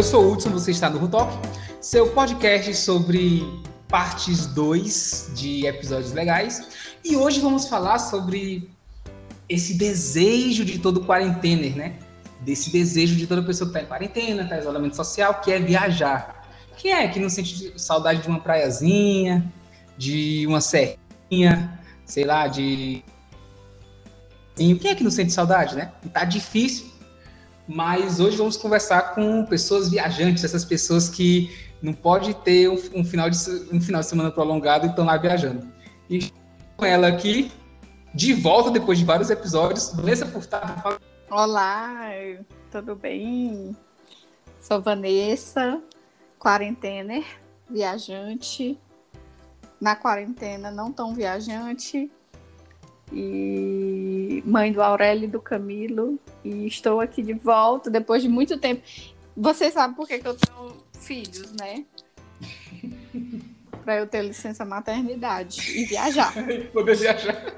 Eu sou o Hudson, você está no Rutalk, seu podcast sobre partes 2 de episódios legais. E hoje vamos falar sobre esse desejo de todo quarentener, né? Desse desejo de toda pessoa que está em quarentena, está em isolamento social, que é viajar. Quem é que não sente saudade de uma praiazinha, de uma serrinha, sei lá, de. Quem é que não sente saudade, né? Tá difícil mas hoje vamos conversar com pessoas viajantes, essas pessoas que não pode ter um, um final, de, um final de semana prolongado e estão lá viajando. E com ela aqui, de volta depois de vários episódios, Vanessa Furtado. Olá, tudo bem? Sou Vanessa, quarentener, viajante. Na quarentena, não tão viajante, e mãe do Aurélio e do Camilo. E estou aqui de volta depois de muito tempo. Você sabe por que, que eu tenho filhos, né? para eu ter licença maternidade e viajar. Poder viajar.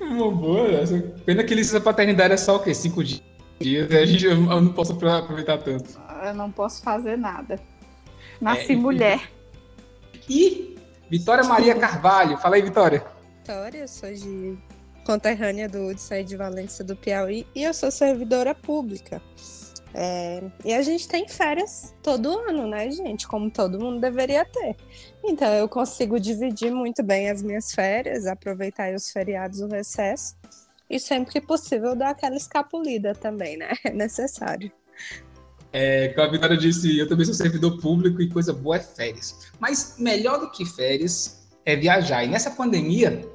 Uma boa. Essa. Pena que licença paternidade é só o quê? Cinco dias. A gente, eu não posso aproveitar tanto. Eu não posso fazer nada. Nasci é, mulher. E Vitória Maria Carvalho. Fala aí, Vitória. Vitória, eu sou de conterrânea do Hudson de Valência do Piauí e eu sou servidora pública. É, e a gente tem férias todo ano, né, gente? Como todo mundo deveria ter. Então eu consigo dividir muito bem as minhas férias, aproveitar os feriados, o recesso. E sempre que possível dar aquela escapulida também, né? É necessário. É, como a Vitória disse, eu também sou servidor público e coisa boa é férias. Mas melhor do que férias é viajar. E nessa pandemia,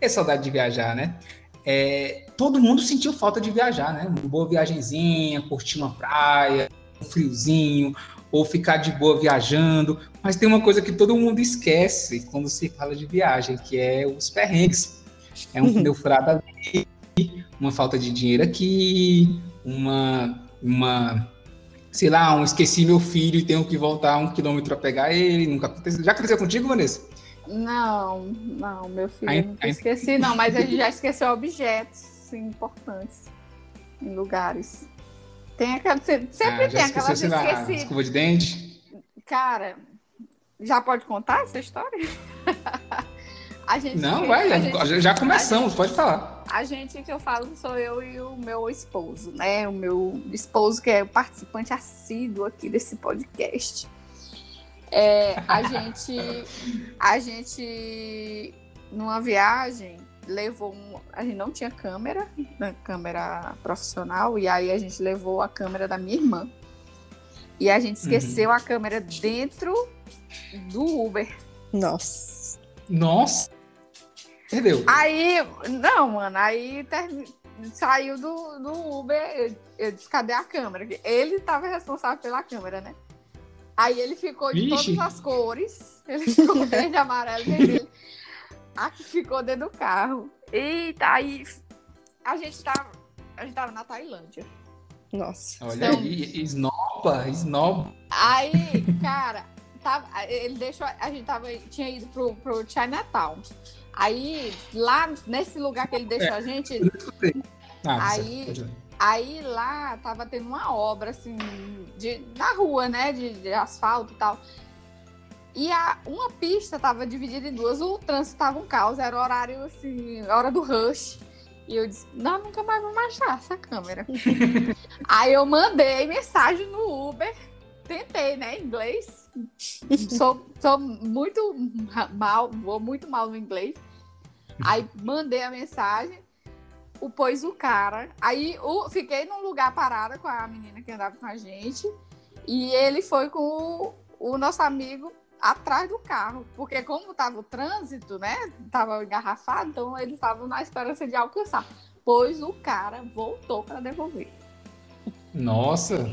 é saudade de viajar, né? É, todo mundo sentiu falta de viajar, né? Uma boa viagenzinha, curtir uma praia, um friozinho, ou ficar de boa viajando. Mas tem uma coisa que todo mundo esquece quando se fala de viagem, que é os perrengues. É um pneu furado ali, uma falta de dinheiro aqui, uma, uma sei lá, um esqueci meu filho e tenho que voltar um quilômetro a pegar ele. Nunca aconteceu. Já aconteceu contigo, Vanessa? Não, não, meu filho nunca esqueci, não, mas a gente já esqueceu objetos sim, importantes em lugares. Tem aquela. Sempre ah, tem aquelas esquecidas. Escova de dente? Cara, já pode contar essa história? a gente Não, vai, gente, já começamos, gente, pode falar. A gente que eu falo sou eu e o meu esposo, né? O meu esposo, que é o participante assíduo aqui desse podcast. É, a gente, a gente, numa viagem, levou um, a gente não tinha câmera, né, câmera profissional, e aí a gente levou a câmera da minha irmã. E a gente esqueceu uhum. a câmera dentro do Uber. Nossa. Nossa. Perdeu. Aí, não, mano, aí ter... saiu do, do Uber, eu disse, cadê a câmera? Ele estava responsável pela câmera, né? Aí ele ficou de Vixe. todas as cores. Ele ficou verde, amarelo, vermelho. Aqui ficou dentro do carro. Eita, aí a gente tava. A gente tava na Tailândia. Nossa. Olha então, aí, esnoba, esnoba. Aí, cara, tava, ele deixou. A gente tava, tinha ido pro, pro Chinatown. Aí, lá nesse lugar que ele deixou é, a gente. Ah, aí, aí lá tava tendo uma obra, assim, de, na rua, né? De, de asfalto e tal. E a, uma pista tava dividida em duas, o trânsito tava um caos, era horário, assim, hora do rush. E eu disse, não, nunca mais vou achar essa câmera. aí eu mandei mensagem no Uber, tentei, né, inglês. sou, sou muito mal, vou muito mal no inglês. Aí mandei a mensagem, o pôs o cara. Aí o, fiquei num lugar parada com a menina que andava com a gente. E ele foi com o, o nosso amigo atrás do carro. Porque como tava o trânsito, né? Tava engarrafado, então eles estavam na esperança de alcançar. Pois o cara voltou para devolver. Nossa!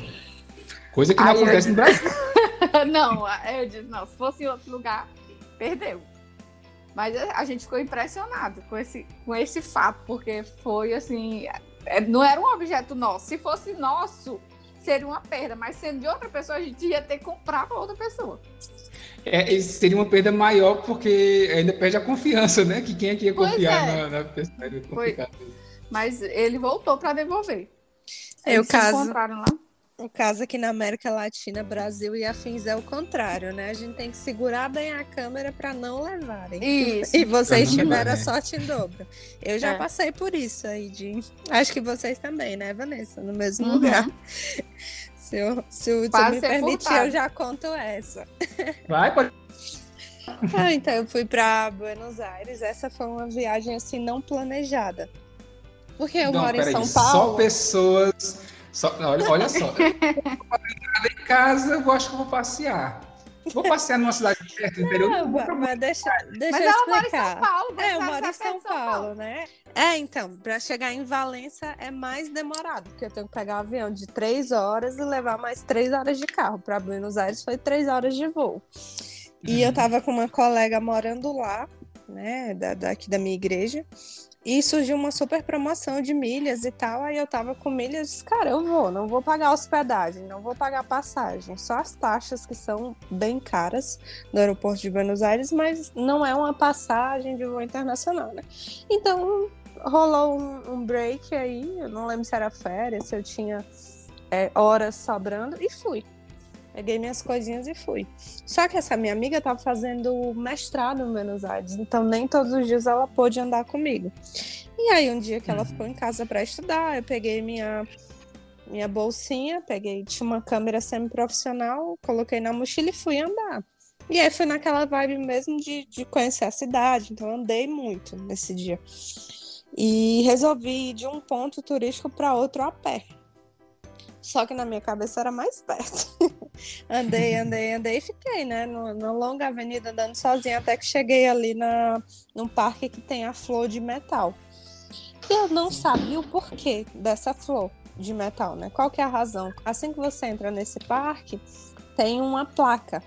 Coisa que não Aí acontece no Brasil. não, eu disse, não, se fosse em outro lugar, perdeu. Mas a gente ficou impressionado com esse, com esse fato, porque foi assim. É, não era um objeto nosso. Se fosse nosso, seria uma perda, mas sendo de outra pessoa, a gente ia ter que comprar para outra pessoa. É, seria uma perda maior porque ainda perde a confiança, né? Que quem é que ia confiar é. na, na pessoa? Foi. Mas ele voltou para devolver. Eu caso. encontraram lá. O caso aqui na América Latina, Brasil e afins é o contrário, né? A gente tem que segurar bem a câmera para não levarem. Isso. E vocês tiveram a sorte em dobro. Eu já é. passei por isso aí, de. Acho que vocês também, né, Vanessa? No mesmo uhum. lugar. Se, eu, se o Hudson me permitir, furtado. eu já conto essa. Vai, pode. Ah, então eu fui para Buenos Aires. Essa foi uma viagem assim não planejada. Porque eu não, moro em São aí, Paulo. Só pessoas. Só, olha, olha só. em casa, eu acho que eu vou passear. Vou passear numa cidade perto do interior. Não, mas, mas deixa, deixa mas eu ela mora em São Paulo. É, eu moro em São, São Paulo, Paulo, né? É, então, para chegar em Valença é mais demorado, porque eu tenho que pegar um avião de três horas e levar mais três horas de carro. Para Buenos Aires foi três horas de voo. E eu uhum. tava com uma colega morando lá, né, da, daqui da minha igreja. E surgiu uma super promoção de milhas e tal. Aí eu tava com milhas, disse, cara, eu vou, não vou pagar hospedagem, não vou pagar passagem, só as taxas que são bem caras no aeroporto de Buenos Aires, mas não é uma passagem de voo internacional, né? Então rolou um, um break aí, eu não lembro se era férias, se eu tinha é, horas sobrando, e fui. Peguei minhas coisinhas e fui. Só que essa minha amiga estava fazendo mestrado em Buenos Aires, então nem todos os dias ela pôde andar comigo. E aí, um dia que ela ficou em casa para estudar, eu peguei minha minha bolsinha, peguei, tinha uma câmera semi-profissional, coloquei na mochila e fui andar. E aí foi naquela vibe mesmo de, de conhecer a cidade, então andei muito nesse dia. E resolvi ir de um ponto turístico para outro a pé. Só que na minha cabeça era mais perto. andei, andei, andei e fiquei, né? Na longa avenida andando sozinha até que cheguei ali na, num parque que tem a flor de metal. E eu não sabia o porquê dessa flor de metal, né? Qual que é a razão? Assim que você entra nesse parque, tem uma placa.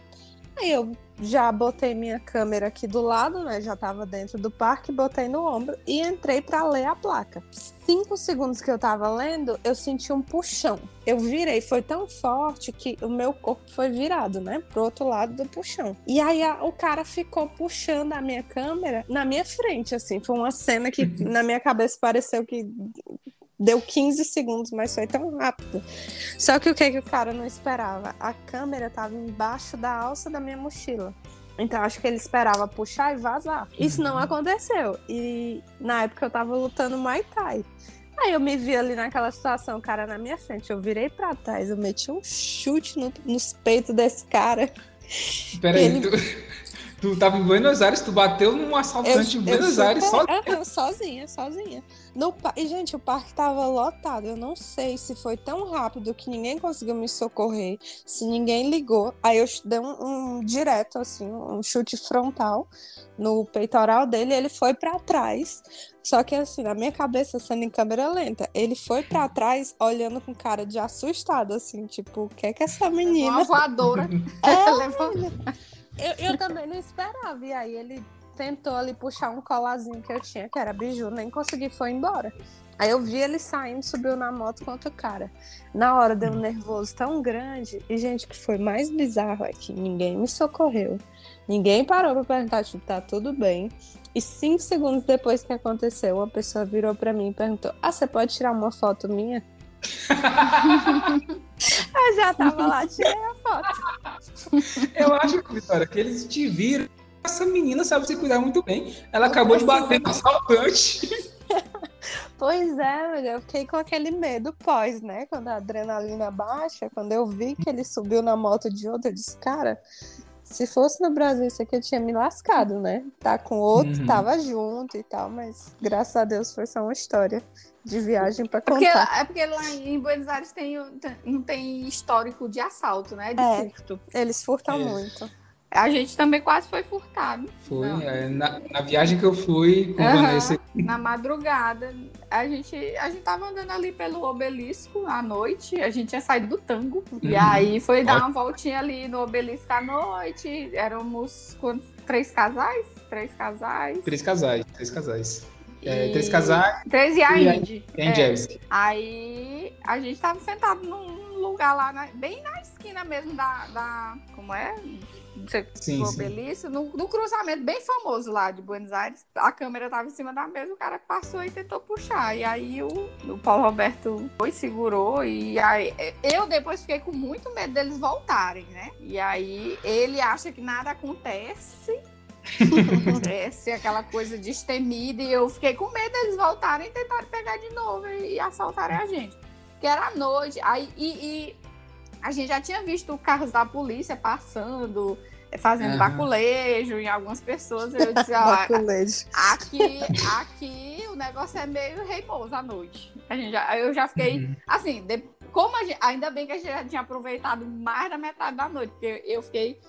Aí eu já botei minha câmera aqui do lado, né? Já estava dentro do parque, botei no ombro e entrei para ler a placa. Cinco segundos que eu estava lendo, eu senti um puxão. Eu virei, foi tão forte que o meu corpo foi virado, né? Pro outro lado do puxão. E aí a, o cara ficou puxando a minha câmera na minha frente, assim. Foi uma cena que na minha cabeça pareceu que Deu 15 segundos, mas foi tão rápido. Só que o que, que o cara não esperava? A câmera estava embaixo da alça da minha mochila. Então acho que ele esperava puxar e vazar. Isso não aconteceu. E na época eu tava lutando Muay Thai. Aí eu me vi ali naquela situação, o cara na minha frente. Eu virei pra trás, eu meti um chute no, nos peitos desse cara. Peraí, ele... tu, tu tava em Buenos Aires, tu bateu num assaltante eu, em Buenos Aires sozinha? sozinha, sozinha. No, e, gente, o parque tava lotado. Eu não sei se foi tão rápido que ninguém conseguiu me socorrer, se ninguém ligou. Aí eu dei um, um direto, assim, um chute frontal no peitoral dele. ele foi para trás. Só que, assim, na minha cabeça, sendo em câmera lenta, ele foi para trás olhando com cara de assustado, assim, tipo, o que é que essa menina. Uma voadora. É, eu, eu também não esperava. E aí ele tentou ali puxar um colazinho que eu tinha, que era biju, nem consegui, foi embora. Aí eu vi ele saindo, subiu na moto com outro cara. Na hora deu um nervoso tão grande. E, gente, o que foi mais bizarro é que ninguém me socorreu. Ninguém parou pra perguntar, tipo, tá tudo bem. E cinco segundos depois que aconteceu, uma pessoa virou para mim e perguntou: Ah, você pode tirar uma foto minha? eu já tava lá, tirei a foto. Eu acho, Vitória, que eles te viram essa menina sabe se cuidar muito bem. Ela acabou de bater no assaltante. Pois é, eu fiquei com aquele medo pós, né? Quando a adrenalina baixa, quando eu vi que ele subiu na moto de outro, eu disse, cara, se fosse no Brasil, isso aqui eu tinha me lascado, né? Tá com outro, uhum. tava junto e tal, mas graças a Deus foi só uma história de viagem para contar. É porque, é porque lá em Buenos Aires tem, não tem histórico de assalto, né? De é, furto. Eles furtam é. muito. A gente também quase foi furtado. Foi, é, na, na, viagem que eu fui com uhum, Vanessa. Na madrugada. A gente, a gente tava andando ali pelo obelisco à noite. A gente tinha saído do tango. Uhum. E aí foi dar uma voltinha ali no obelisco à noite. Éramos quantos, três casais? Três casais. Três casais, três casais. É, três casais. Três e a Indy. É. Aí a gente tava sentado num lugar lá, na, bem na esquina mesmo da. da como é? Sim, sim. No, no, cruzamento bem famoso lá de Buenos Aires. A câmera tava em cima da mesa, o cara passou e tentou puxar. E aí o, o Paulo Roberto foi, segurou. E aí eu depois fiquei com muito medo deles voltarem, né? E aí ele acha que nada acontece. Essa é aquela coisa destemida e eu fiquei com medo deles voltarem e tentarem pegar de novo e assaltarem a gente. Que era noite, aí e, e a gente já tinha visto carros da polícia passando, eh, fazendo uhum. baculejo em algumas pessoas. Eu disse, ó, aqui, aqui o negócio é meio reimoso à noite. A gente já, eu já fiquei, uhum. assim, de, como gente, ainda bem que a gente já tinha aproveitado mais da metade da noite, porque eu fiquei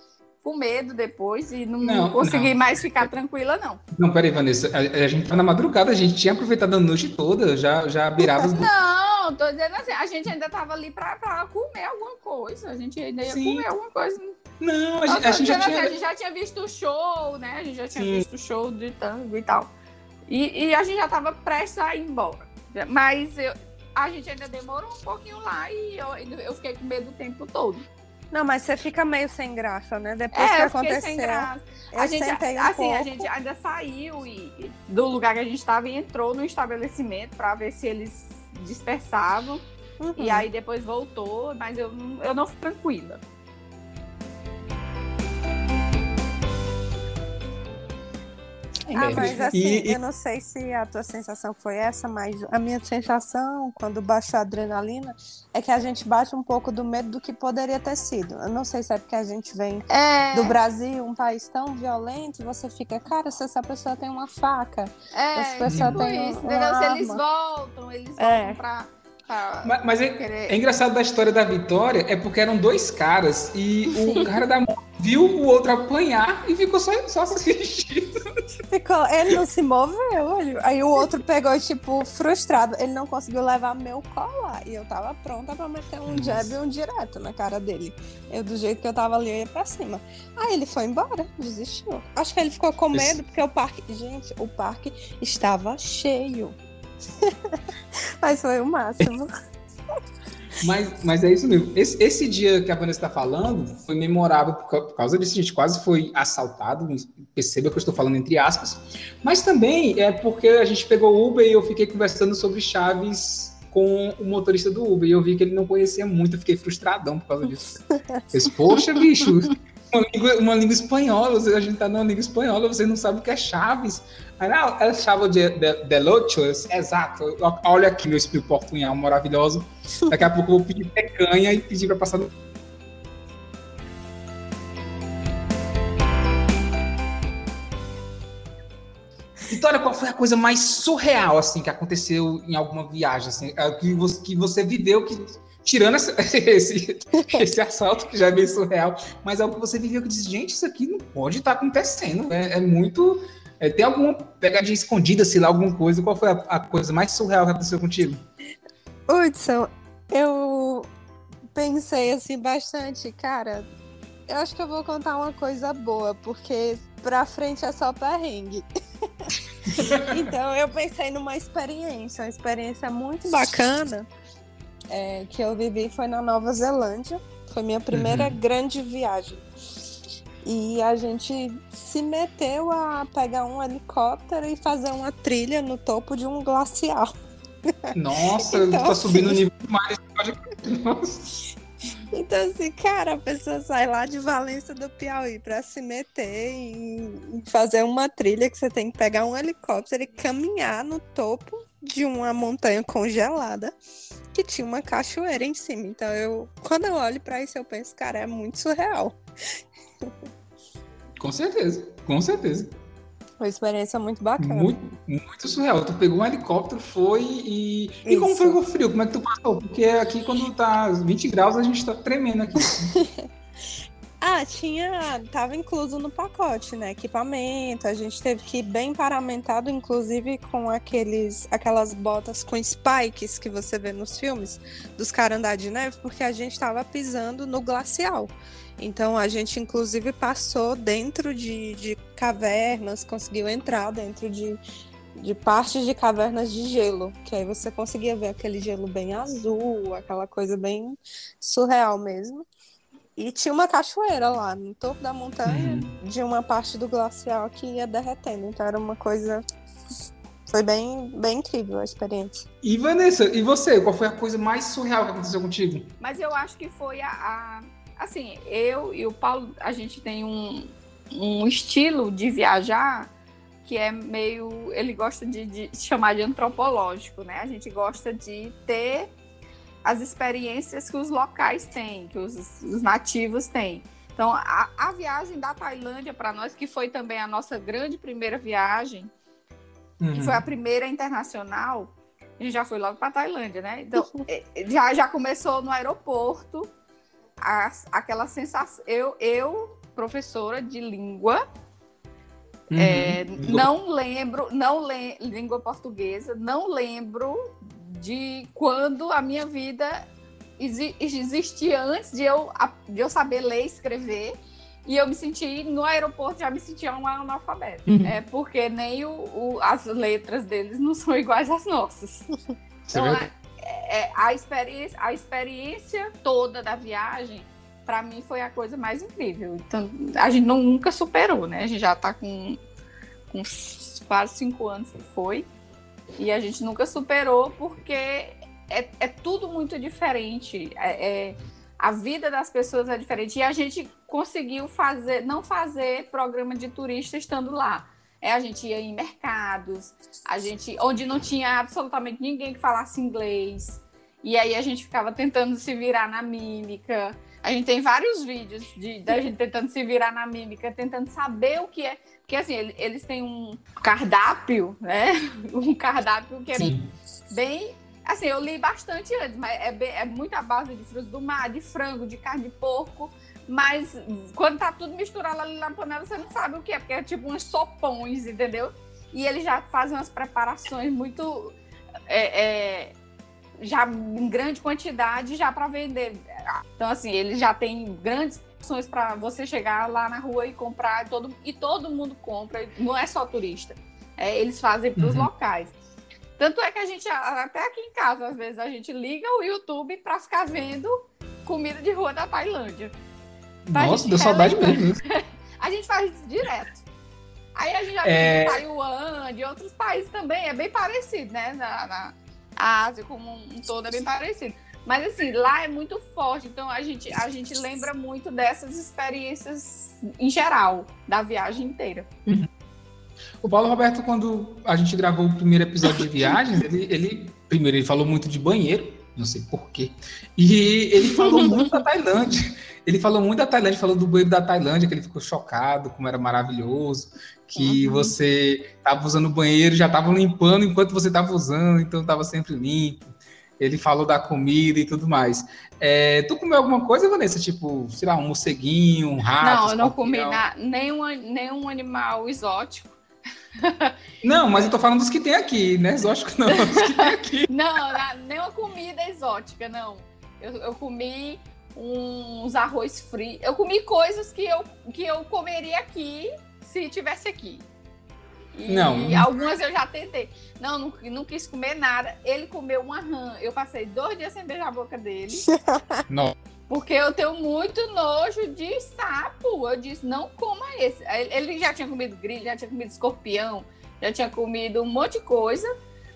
com medo depois e não, não consegui não. mais ficar tranquila, não. Não, peraí, Vanessa. A, a gente tá na madrugada, a gente tinha aproveitado a noite toda, já, já beirava os... Não, tô dizendo assim, a gente ainda tava ali pra, pra comer alguma coisa. A gente ainda ia Sim. comer alguma coisa. Não, a, gente, a gente já tinha... Assim, a gente já tinha visto o show, né? A gente já tinha Sim. visto o show de tango e tal. E, e a gente já tava prestes a ir embora. Mas eu, a gente ainda demorou um pouquinho lá e eu, eu fiquei com medo o tempo todo. Não, mas você fica meio sem graça, né? Depois é, que aconteceu. Sem graça. A gente, um assim, pouco. a gente ainda saiu e, do lugar que a gente estava e entrou no estabelecimento para ver se eles dispersavam. Uhum. E aí depois voltou, mas eu, eu não fui tranquila. Ah, mas assim, e, e... eu não sei se a tua sensação foi essa, mas a minha sensação, quando baixa a adrenalina, é que a gente bate um pouco do medo do que poderia ter sido. Eu não sei se é porque a gente vem é... do Brasil, um país tão violento, e você fica, cara, se essa pessoa tem uma faca, é, essa pessoa tipo tem isso, uma Se eles voltam, eles voltam é. pra mas, mas é, é, engraçado da história da Vitória, é porque eram dois caras e o cara da moto viu o outro apanhar e ficou só, só assistindo. Ficou, ele não se moveu. Ele, aí o outro pegou, tipo, frustrado. Ele não conseguiu levar meu colar. E eu tava pronta pra meter um jab e um direto na cara dele. Eu, do jeito que eu tava ali, eu ia pra cima. Aí ele foi embora, desistiu. Acho que ele ficou com medo, porque o parque. Gente, o parque estava cheio. Mas foi o máximo. Mas, mas é isso mesmo. Esse, esse dia que a Vanessa está falando foi memorável por, causa disso. A gente quase foi assaltado. Perceba que eu estou falando entre aspas. Mas também é porque a gente pegou o Uber e eu fiquei conversando sobre Chaves com o motorista do Uber. E eu vi que ele não conhecia muito. Eu fiquei frustradão por causa disso. Eu disse, Poxa, bicho, uma língua, uma língua espanhola, a gente tá numa língua espanhola, você não sabe o que é Chaves. Aí, não, é Chave de, de, de Lochos, exato. Olha aqui meu espírito portunhal maravilhoso. Daqui a pouco eu vou pedir pecanha e pedir para passar no. Vitória, qual foi a coisa mais surreal assim que aconteceu em alguma viagem, assim, é, que você, que você viveu que tirando esse, esse, esse, assalto, que já é bem surreal, mas é o que você viveu que diz, gente, isso aqui não pode estar tá acontecendo. É, é muito. É, tem alguma pegadinha escondida, sei lá, alguma coisa? Qual foi a, a coisa mais surreal que aconteceu contigo? Hudson, eu pensei assim bastante, cara. Eu acho que eu vou contar uma coisa boa, porque pra frente é só perrengue. então eu pensei numa experiência, uma experiência muito bacana é, que eu vivi foi na Nova Zelândia. Foi minha primeira uhum. grande viagem. E a gente se meteu a pegar um helicóptero e fazer uma trilha no topo de um glacial. Nossa, então, tá subindo o nível mais. Então, assim, cara, a pessoa sai lá de Valença do Piauí para se meter em fazer uma trilha que você tem que pegar um helicóptero e caminhar no topo de uma montanha congelada que tinha uma cachoeira em cima. Então eu, quando eu olho para isso, eu penso, cara, é muito surreal. Com certeza, com certeza. Uma experiência muito bacana. Muito, muito surreal. Tu pegou um helicóptero, foi e. E como foi o frio? Como é que tu passou? Porque aqui, quando tá 20 graus, a gente tá tremendo aqui. Ah, tinha. Tava incluso no pacote, né? Equipamento. A gente teve que ir bem paramentado, inclusive com aqueles, aquelas botas com spikes que você vê nos filmes dos caras andar de neve, porque a gente tava pisando no glacial. Então a gente, inclusive, passou dentro de, de cavernas, conseguiu entrar dentro de, de partes de cavernas de gelo, que aí você conseguia ver aquele gelo bem azul, aquela coisa bem surreal mesmo. E tinha uma cachoeira lá no topo da montanha, uhum. de uma parte do glacial que ia derretendo. Então era uma coisa. Foi bem, bem incrível a experiência. E Vanessa, e você? Qual foi a coisa mais surreal que aconteceu contigo? Mas eu acho que foi a. a assim, eu e o Paulo, a gente tem um, um estilo de viajar que é meio. Ele gosta de, de chamar de antropológico, né? A gente gosta de ter as experiências que os locais têm, que os, os nativos têm. Então, a, a viagem da Tailândia para nós, que foi também a nossa grande primeira viagem, uhum. que foi a primeira internacional, a gente já foi logo para Tailândia, né? Então, já, já começou no aeroporto, a, aquela sensação. Eu, eu, professora de língua, Uhum. É, não lembro, não le língua portuguesa, não lembro de quando a minha vida exi existia antes de eu, de eu saber ler e escrever. E eu me senti, no aeroporto, já me sentia um analfabeto. Uhum. É porque nem o, o, as letras deles não são iguais às nossas. Então, a, é, a, experiência, a experiência toda da viagem para mim foi a coisa mais incrível. Então, a gente não, nunca superou, né? A gente já está com, com quase cinco anos que foi. E a gente nunca superou porque é, é tudo muito diferente. É, é, a vida das pessoas é diferente. E a gente conseguiu fazer, não fazer programa de turista estando lá. É, a gente ia em mercados, a gente, onde não tinha absolutamente ninguém que falasse inglês. E aí a gente ficava tentando se virar na mímica. A gente tem vários vídeos de, da gente tentando se virar na mímica, tentando saber o que é. Porque assim, eles têm um cardápio, né? Um cardápio que é Sim. bem. Assim, eu li bastante antes, mas é, bem, é muita base de frutos do mar, de frango, de carne de porco. Mas quando tá tudo misturado ali na panela, você não sabe o que é, porque é tipo uns sopões, entendeu? E eles já fazem umas preparações muito. É, é, já em grande quantidade já para vender. Então, assim, eles já têm grandes opções para você chegar lá na rua e comprar, e todo, e todo mundo compra, não é só turista. É, eles fazem para os uhum. locais. Tanto é que a gente, até aqui em casa, às vezes, a gente liga o YouTube para ficar vendo comida de rua da Tailândia. Nossa, deu saudade mesmo. a gente faz isso direto. Aí a gente já é... de Taiwan, de outros países também, é bem parecido, né? Na, na Ásia como um todo é bem parecido. Mas assim, lá é muito forte, então a gente, a gente lembra muito dessas experiências em geral, da viagem inteira. Uhum. O Paulo Roberto, quando a gente gravou o primeiro episódio de viagens, ele, ele primeiro ele falou muito de banheiro, não sei porquê. E ele falou muito da Tailândia. Ele falou muito da Tailândia, falou do banheiro da Tailândia, que ele ficou chocado, como era maravilhoso, que uhum. você estava usando o banheiro, já estava limpando enquanto você estava usando, então estava sempre limpo. Ele falou da comida e tudo mais. É, tu comeu alguma coisa, Vanessa? Tipo, sei lá, um morceguinho, um rato? Não, eu não comi na, nenhum, nenhum animal exótico. Não, mas eu tô falando dos que tem aqui, né? Exótico não, dos que tem aqui. não, nenhuma comida exótica, não. Eu, eu comi uns arroz frito. Eu comi coisas que eu, que eu comeria aqui se tivesse aqui. E não. algumas eu já tentei. Não, não, não, quis comer nada. Ele comeu uma rã. Eu passei dois dias sem beijar a boca dele. Não. Porque eu tenho muito nojo de sapo. Eu disse, não coma esse. Ele já tinha comido grilho, já tinha comido escorpião, já tinha comido um monte de coisa.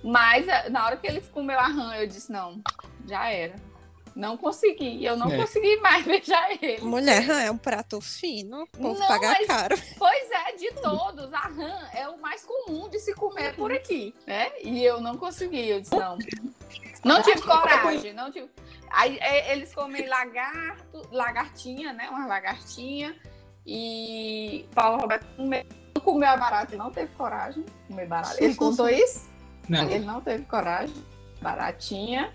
Mas eh, na hora que ele comeu a rã, eu disse, não, já era. Não consegui, eu não é. consegui mais beijar ele. Mulher, rã é um prato fino, vou pagar mas, caro. Pois é, de todos, a rã é o mais comum de se comer por aqui, né? E eu não consegui, eu disse, não. Não tive coragem, não tive. Aí é, eles comem lagarto, lagartinha, né? Uma lagartinha. E Paulo Roberto comeu, comeu a barata, não teve coragem de comer barata. Ele contou isso? Não. Ele não teve coragem. Baratinha.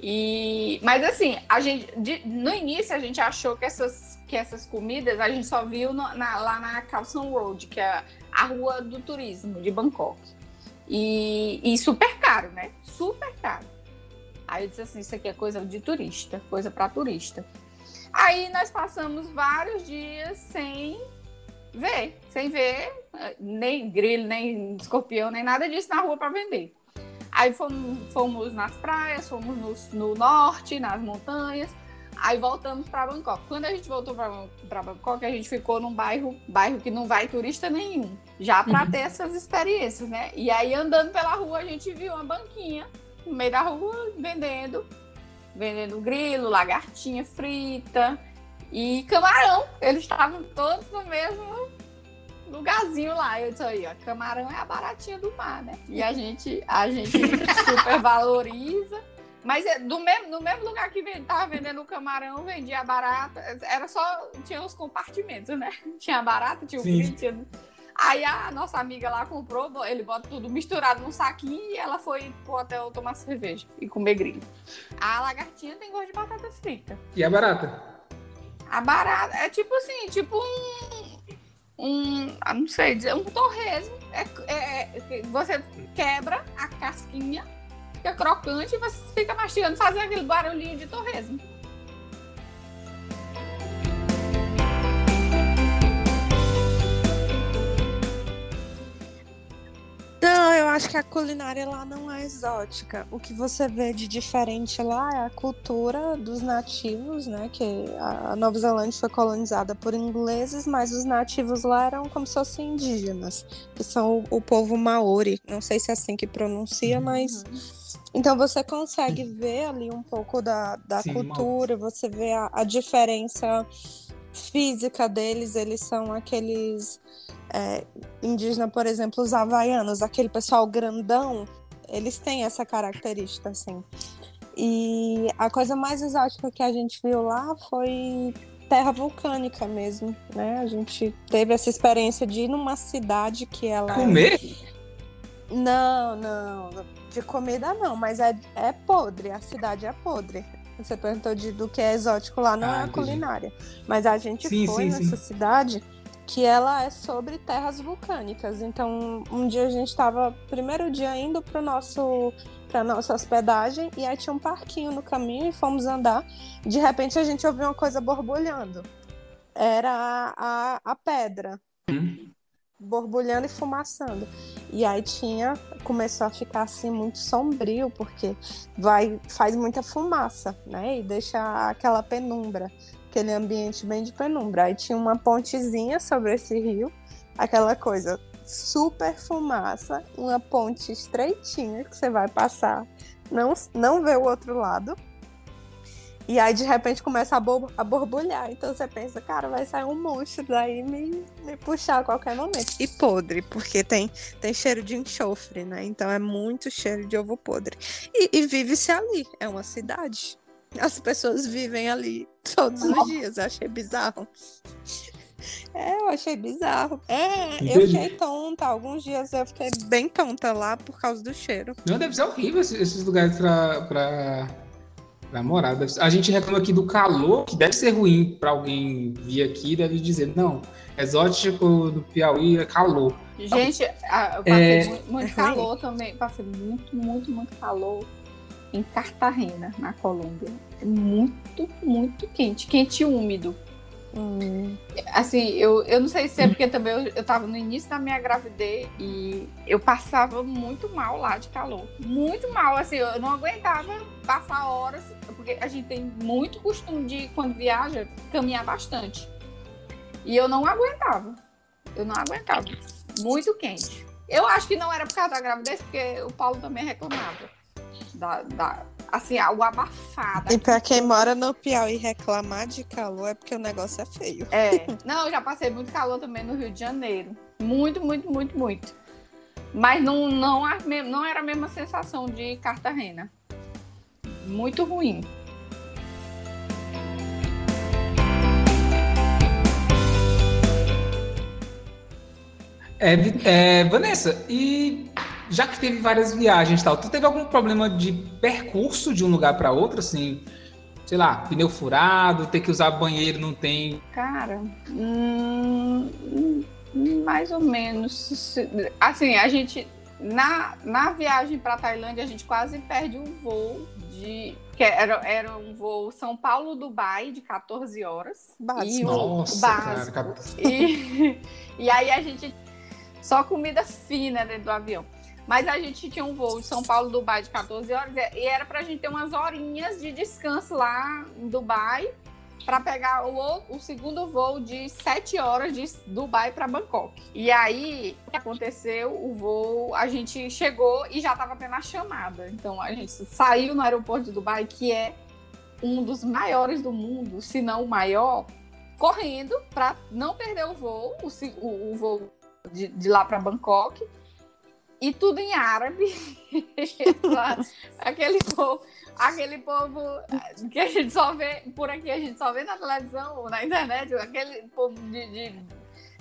E, mas assim, a gente, de, no início a gente achou que essas, que essas comidas a gente só viu no, na, lá na Calson Road, que é a rua do turismo de Bangkok. E, e super caro, né? Super caro. Aí eu disse assim, isso aqui é coisa de turista, coisa para turista. Aí nós passamos vários dias sem ver, sem ver nem grilo, nem escorpião, nem nada disso na rua para vender. Aí fomos, fomos nas praias, fomos no, no norte, nas montanhas. Aí voltamos para Bangkok. Quando a gente voltou para Bangkok, a gente ficou num bairro, bairro que não vai turista nenhum, já para uhum. ter essas experiências, né? E aí andando pela rua, a gente viu uma banquinha no meio da rua vendendo, vendendo grilo, lagartinha frita e camarão. Eles estavam todos no mesmo lugarzinho lá. Eu disse aí, ó, camarão é a baratinha do mar, né? E a gente, a gente super valoriza. Mas é do mesmo, no mesmo lugar que estava vendendo o camarão, vendia a barata. Era só. Tinha os compartimentos, né? Tinha a barata, tinha o tinha... Aí a nossa amiga lá comprou, ele bota tudo misturado num saquinho e ela foi pro hotel tomar cerveja e comer grilho. A lagartinha tem gosto de batata frita. E a barata? A barata é tipo assim, tipo um. Um. Ah, não sei dizer, um torresmo. É, é, é, você quebra a casquinha fica crocante e você fica mastigando, fazendo aquele barulhinho de torresmo. Não, eu acho que a culinária lá não é exótica. O que você vê de diferente lá é a cultura dos nativos, né? Que a Nova Zelândia foi colonizada por ingleses, mas os nativos lá eram como se fossem indígenas, que são o, o povo maori. Não sei se é assim que pronuncia, mas uhum. Então você consegue ver ali um pouco da, da Sim, cultura, mal. você vê a, a, diferença física deles, eles são aqueles é, indígenas, por exemplo, os havaianos, aquele pessoal grandão, eles têm essa característica, assim. E a coisa mais exótica que a gente viu lá foi terra vulcânica mesmo, né? A gente teve essa experiência de ir numa cidade que ela... Comer? Não, não de comida não, mas é, é podre, a cidade é podre. Você perguntou de, do que é exótico lá, não ah, é a culinária. Mas a gente sim, foi sim, nessa sim. cidade que ela é sobre terras vulcânicas. Então, um dia a gente estava, primeiro dia, indo para nosso para nossa hospedagem e aí tinha um parquinho no caminho e fomos andar. De repente a gente ouviu uma coisa borbulhando. Era a, a, a pedra. Hum borbulhando e fumaçando. E aí tinha, começou a ficar assim muito sombrio, porque vai, faz muita fumaça, né? E deixa aquela penumbra, aquele ambiente bem de penumbra. Aí tinha uma pontezinha sobre esse rio, aquela coisa super fumaça, uma ponte estreitinha que você vai passar, não, não vê o outro lado. E aí, de repente, começa a, a borbulhar. Então você pensa, cara, vai sair um monstro daí me, me puxar a qualquer momento. E podre, porque tem, tem cheiro de enxofre, né? Então é muito cheiro de ovo podre. E, e vive-se ali. É uma cidade. As pessoas vivem ali todos os dias. Eu achei bizarro. É, eu achei bizarro. É, Entendi. eu fiquei tonta. Alguns dias eu fiquei bem tonta lá por causa do cheiro. Não, deve ser horrível esses lugares pra, pra Namorada. A gente reclama aqui do calor, que deve ser ruim para alguém vir aqui, deve dizer, não, exótico do Piauí é calor. Gente, eu passei é... muito, muito calor também, passei muito, muito, muito calor em Cartagena, na Colômbia. Muito, muito quente, quente e úmido. Hum. Assim, eu, eu não sei se é porque também eu, eu tava no início da minha gravidez e eu passava muito mal lá de calor. Muito mal, assim, eu não aguentava passar horas, porque a gente tem muito costume de, quando viaja, caminhar bastante. E eu não aguentava. Eu não aguentava. Muito quente. Eu acho que não era por causa da gravidez, porque o Paulo também reclamava da, da assim, algo abafado. E pra quem mora no Piauí reclamar de calor é porque o negócio é feio. É. Não, eu já passei muito calor também no Rio de Janeiro. Muito, muito, muito, muito. Mas não, não, não era a mesma sensação de Cartagena. Muito ruim. É, é, Vanessa, e já que teve várias viagens e tal, tu teve algum problema de percurso de um lugar para outro, assim? Sei lá, pneu furado, ter que usar banheiro, não tem? Cara, hum, mais ou menos. Assim, a gente. Na, na viagem para Tailândia, a gente quase perde um voo de. que era, era um voo São Paulo-Dubai de 14 horas. Básico. E Nossa, básico. Cara, e, e aí a gente. Só comida fina dentro do avião. Mas a gente tinha um voo de São Paulo, Dubai de 14 horas e era pra gente ter umas horinhas de descanso lá em Dubai para pegar o, o segundo voo de 7 horas de Dubai para Bangkok. E aí, aconteceu? O voo, a gente chegou e já estava tendo a chamada. Então, a gente saiu no aeroporto de Dubai, que é um dos maiores do mundo, se não o maior, correndo para não perder o voo, o, o, o voo de, de lá para Bangkok e tudo em árabe. aquele povo, aquele povo que a gente só vê por aqui, a gente só vê na televisão, na internet, aquele povo de, de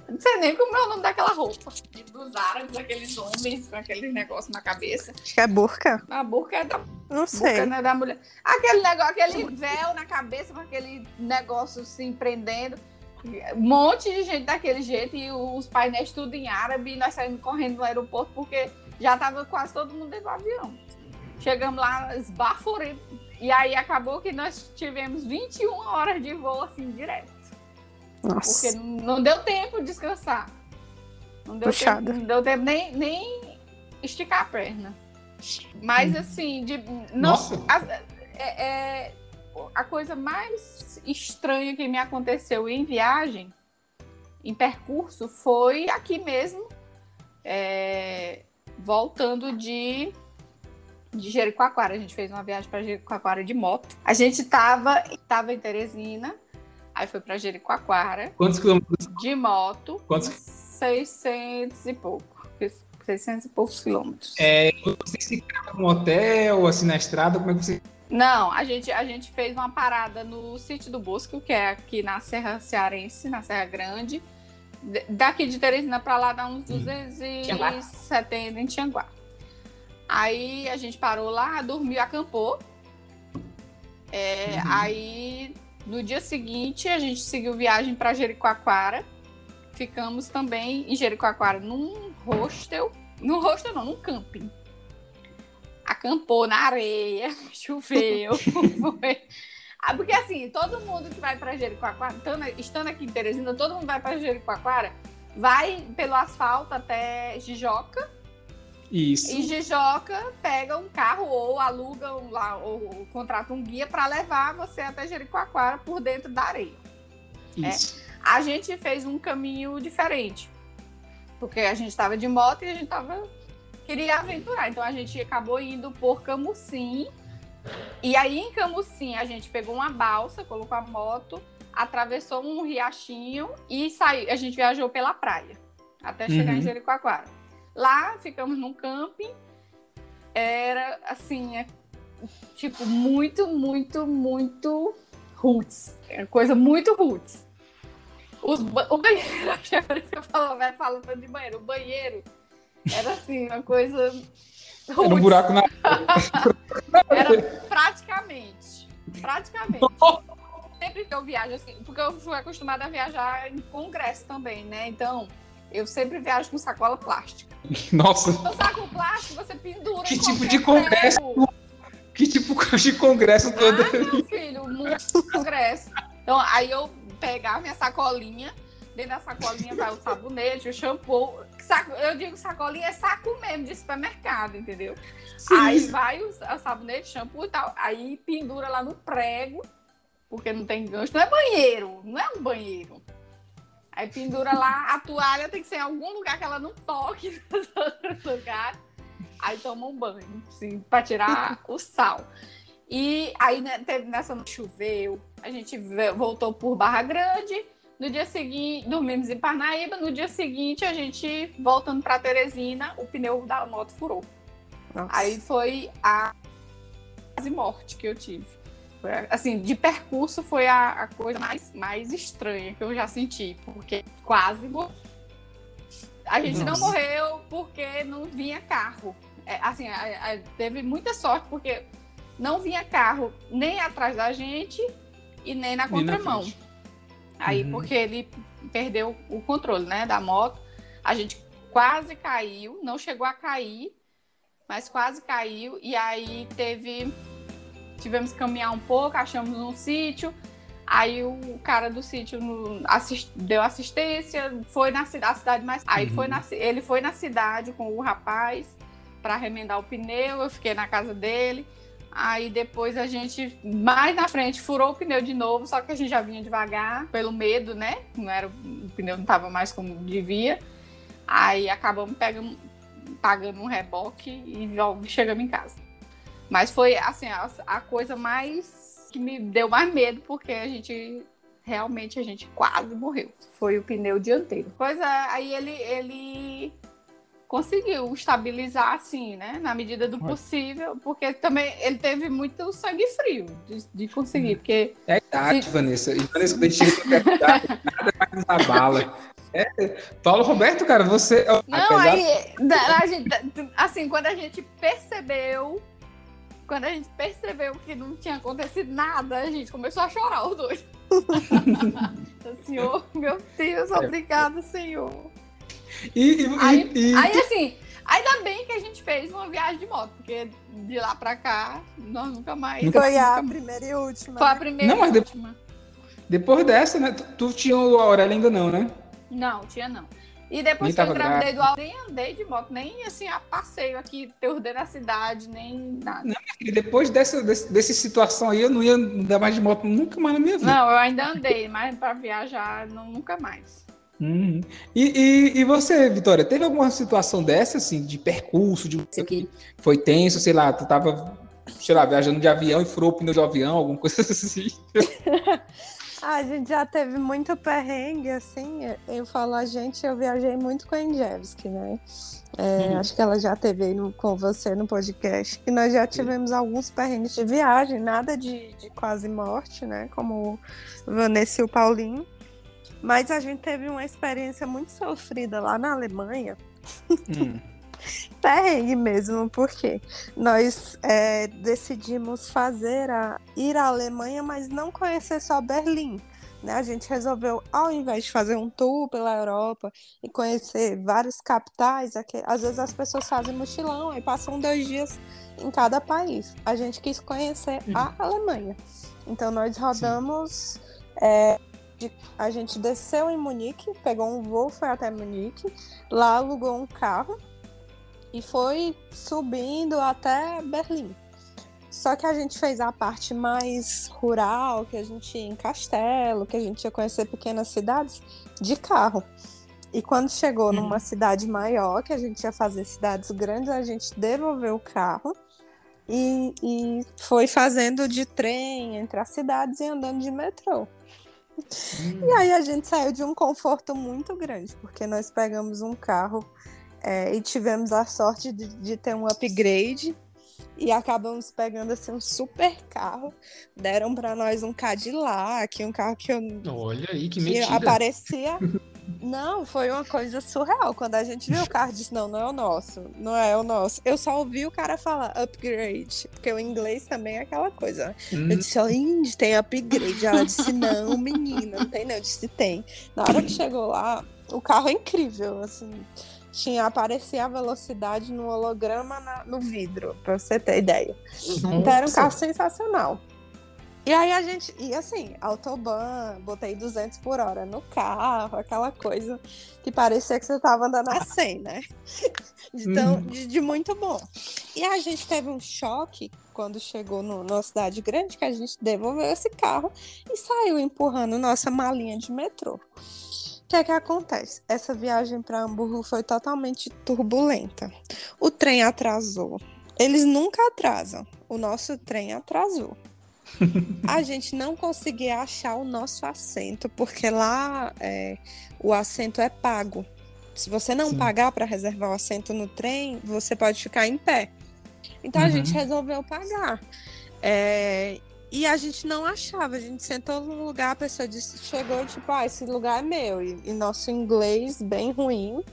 não sei nem como é o nome daquela roupa. Dos árabes, aqueles homens com aquele negócio na cabeça. Acho que é burca. A burca é da. Não sei. Burca não é da mulher. Aquele negócio, aquele véu na cabeça com aquele negócio se empreendendo. Um monte de gente daquele jeito e os painéis tudo em árabe. E nós saímos correndo no aeroporto porque já estava quase todo mundo dentro do avião. Chegamos lá, esbaforei. E aí acabou que nós tivemos 21 horas de voo assim direto. Nossa. Porque não deu tempo de descansar. Não deu Puxado. tempo, não deu tempo nem, nem esticar a perna. Mas hum. assim, de, não, Nossa. A, é, é, a coisa mais estranha que me aconteceu em viagem, em percurso, foi aqui mesmo, é, voltando de, de Jericoacoara. A gente fez uma viagem para Jericoacoara de moto. A gente estava tava em Teresina, aí foi para Jericoacoara. Quantos quilômetros? De moto. Quantos? 600 e pouco. 600 e poucos quilômetros. É, vocês ficaram no hotel, assim, na estrada? Como é que você não, a gente, a gente fez uma parada no sítio do Bosco, que é aqui na Serra Cearense, na Serra Grande. Daqui de Teresina para lá dá uns 270 em Tianguá. Aí a gente parou lá, dormiu, acampou. É, uhum. Aí no dia seguinte a gente seguiu viagem para Jericoacoara. Ficamos também em Jericoacoara num hostel. Num hostel não, num camping acampou na areia, choveu, foi. Ah, porque assim, todo mundo que vai para Jericoacoara, estando aqui em Teresina, todo mundo vai para Jericoacoara, vai pelo asfalto até Jijoca. Isso. E Jijoca pega um carro ou aluga um, lá, ou, contrata um guia para levar você até Jericoacoara por dentro da areia. Isso. É. A gente fez um caminho diferente. Porque a gente estava de moto e a gente estava queria aventurar. Então a gente acabou indo por Camusim. E aí em Camusim a gente pegou uma balsa, colocou a moto, atravessou um riachinho e saiu. A gente viajou pela praia até chegar uhum. em Jericoacoara. Lá ficamos num camping. Era assim, é, tipo, muito, muito, muito roots. É coisa muito roots. Os, o banheiro, acho que é por isso que eu falo, vai falando de banheiro. O banheiro era assim, uma coisa. Era um buraco na. Era praticamente. Praticamente. Sempre que eu viajo assim, porque eu fui acostumada a viajar em congresso também, né? Então, eu sempre viajo com sacola plástica. Nossa. O saco plástico você pendura. Que tipo de congresso? Prego. Que tipo de congresso todo? Ah, meu filho, muito congresso. Então, aí eu pegava minha sacolinha, dentro da sacolinha vai o sabonete, o shampoo saco, eu digo sacolinha é saco mesmo de supermercado, entendeu? Sim. Aí vai o, o sabonete, shampoo e tal, aí pendura lá no prego, porque não tem gancho, não é banheiro, não é um banheiro. Aí pendura lá, a toalha tem que ser em algum lugar que ela não toque nos outros lugares. Aí toma um banho, assim, para tirar o sal. E aí né, teve nessa noite choveu, a gente voltou por Barra Grande no dia seguinte, dormimos em Parnaíba. No dia seguinte, a gente, voltando para Teresina, o pneu da moto furou. Nossa. Aí foi a quase morte que eu tive. Foi, assim, de percurso foi a, a, coisa mais, mais estranha que eu já senti, porque quase morri. A gente Nossa. não morreu porque não vinha carro. É, assim, a, a, teve muita sorte porque não vinha carro nem atrás da gente e nem na contramão. Nem na Aí, uhum. porque ele perdeu o controle, né, da moto. A gente quase caiu, não chegou a cair, mas quase caiu. E aí teve tivemos que caminhar um pouco, achamos um sítio. Aí o cara do sítio assist, deu assistência, foi na cidade, cidade mais. Aí uhum. foi na, ele foi na cidade com o rapaz para remendar o pneu, eu fiquei na casa dele. Aí depois a gente, mais na frente, furou o pneu de novo, só que a gente já vinha devagar, pelo medo, né? Não era, o pneu não estava mais como devia. Aí acabamos pegando, pagando um reboque e chegamos em casa. Mas foi assim, a, a coisa mais que me deu mais medo, porque a gente realmente a gente quase morreu. Foi o pneu dianteiro. Pois é, aí ele, ele conseguiu estabilizar assim, né? Na medida do possível, porque também ele teve muito sangue frio de, de conseguir, hum. porque... É idade, se... Vanessa. E Vanessa, quando a chega com idade, nada mais nos abala. É, Paulo Roberto, cara, você... Não, apesar... aí, a gente, assim, quando a gente percebeu quando a gente percebeu que não tinha acontecido nada, a gente começou a chorar os dois. senhor, meu Deus, é. obrigado, Senhor. E, e, aí, e, aí, assim, ainda bem que a gente fez uma viagem de moto, porque de lá pra cá, nós nunca mais. Nunca, foi a nunca... primeira e última. Foi a né? primeira não, e última. Depois dessa, né? Tu, tu tinha o Aurélio ainda não, né? Não, tinha não. E depois que eu engravidei do Aldo, nem andei de moto, nem assim, a passeio aqui, perder na cidade, nem nada. Não, depois dessa, desse, dessa situação aí, eu não ia andar mais de moto nunca mais na minha vida. Não, eu ainda andei, mas para viajar, não, nunca mais. Uhum. E, e, e, você, Vitória, teve alguma situação dessa, assim, de percurso, de que foi tenso, sei lá, tu tava, sei lá, viajando de avião e furou o pneu de avião, alguma coisa assim? A gente já teve muito perrengue, assim. Eu falo a gente, eu viajei muito com a Angevski, né? É, uhum. Acho que ela já teve no, com você no podcast. E nós já tivemos alguns perrengues de viagem, nada de, de quase morte, né? Como Vanessa e o Paulinho. Mas a gente teve uma experiência muito sofrida lá na Alemanha. Hum. perrengue mesmo, porque nós é, decidimos fazer a ir à Alemanha, mas não conhecer só Berlim. Né? A gente resolveu, ao invés de fazer um tour pela Europa e conhecer várias capitais, aqui, às vezes as pessoas fazem mochilão e passam dois dias em cada país. A gente quis conhecer a uhum. Alemanha. Então nós rodamos. É, de, a gente desceu em Munique, pegou um voo, foi até Munique, lá alugou um carro e foi subindo até Berlim. Só que a gente fez a parte mais rural, que a gente ia em castelo, que a gente ia conhecer pequenas cidades, de carro. E quando chegou numa uhum. cidade maior, que a gente ia fazer cidades grandes, a gente devolveu o carro e, e foi fazendo de trem entre as cidades e andando de metrô. Hum. E aí a gente saiu de um conforto muito grande, porque nós pegamos um carro é, e tivemos a sorte de, de, ter um upgrade e acabamos pegando assim um super carro. Deram para nós um Cadillac, um carro que eu Olha aí que, que aparecia Não, foi uma coisa surreal. Quando a gente viu o carro, disse: Não, não é o nosso, não é o nosso. Eu só ouvi o cara falar upgrade, porque o inglês também é aquela coisa. Hum. Eu disse: Indy, tem upgrade. Ela disse: Não, menina, não tem, não. Eu disse: Tem. Na hora que chegou lá, o carro é incrível, assim tinha aparecia a velocidade no holograma na, no vidro, para você ter ideia. Nossa. Então era um carro sensacional. E aí a gente, e assim, autobahn, botei 200 por hora no carro, aquela coisa que parecia que você tava andando a 100, né? De, tão, uhum. de, de, muito bom. E a gente teve um choque quando chegou no, numa cidade grande que a gente devolveu esse carro e saiu empurrando nossa malinha de metrô. O que é que acontece? Essa viagem para Hamburgo foi totalmente turbulenta. O trem atrasou. Eles nunca atrasam. O nosso trem atrasou. a gente não conseguia achar o nosso assento, porque lá é, o assento é pago. Se você não Sim. pagar para reservar o assento no trem, você pode ficar em pé. Então uhum. a gente resolveu pagar. É, e a gente não achava, a gente sentou no lugar, a pessoa disse, chegou tipo, ah, esse lugar é meu. E, e nosso inglês bem ruim.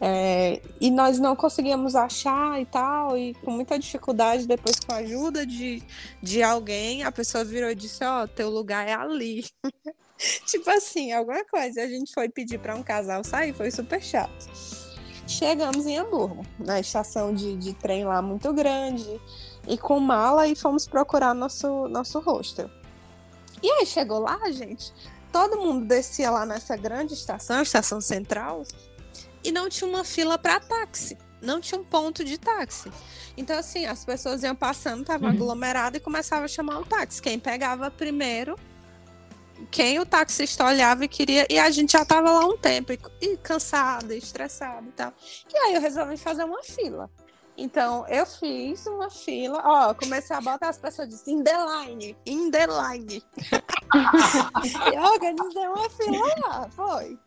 É, e nós não conseguíamos achar e tal, e com muita dificuldade, depois com a ajuda de, de alguém, a pessoa virou e disse, ó, oh, teu lugar é ali. tipo assim, alguma coisa. A gente foi pedir para um casal sair, foi super chato. Chegamos em Hamburgo, na estação de, de trem lá muito grande e com mala e fomos procurar nosso, nosso hostel. E aí chegou lá, gente, todo mundo descia lá nessa grande estação, estação central, e não tinha uma fila para táxi. Não tinha um ponto de táxi. Então, assim, as pessoas iam passando, estavam uhum. aglomeradas e começava a chamar o táxi. Quem pegava primeiro, quem o taxista olhava e queria. E a gente já tava lá um tempo, e, cansada, estressada e tal. E aí eu resolvi fazer uma fila. Então, eu fiz uma fila, ó, comecei a botar as pessoas de in the line, in the line. e organizei uma fila lá, foi.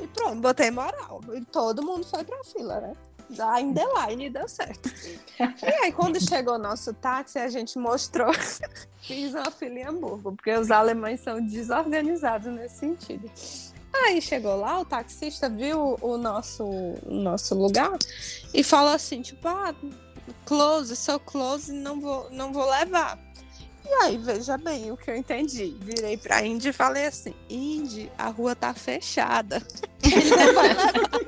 E pronto, botei moral. E todo mundo foi pra fila, né? Da in the line deu certo. E aí, quando chegou o nosso táxi, a gente mostrou, fiz uma fila em Hamburgo, porque os alemães são desorganizados nesse sentido. Aí chegou lá, o taxista viu o nosso, o nosso lugar e falou assim, tipo, ah, close, so close, não vou, não vou levar. E aí, veja bem o que eu entendi. Virei pra Indy e falei assim, Indy, a rua tá fechada. Ele não vai levar.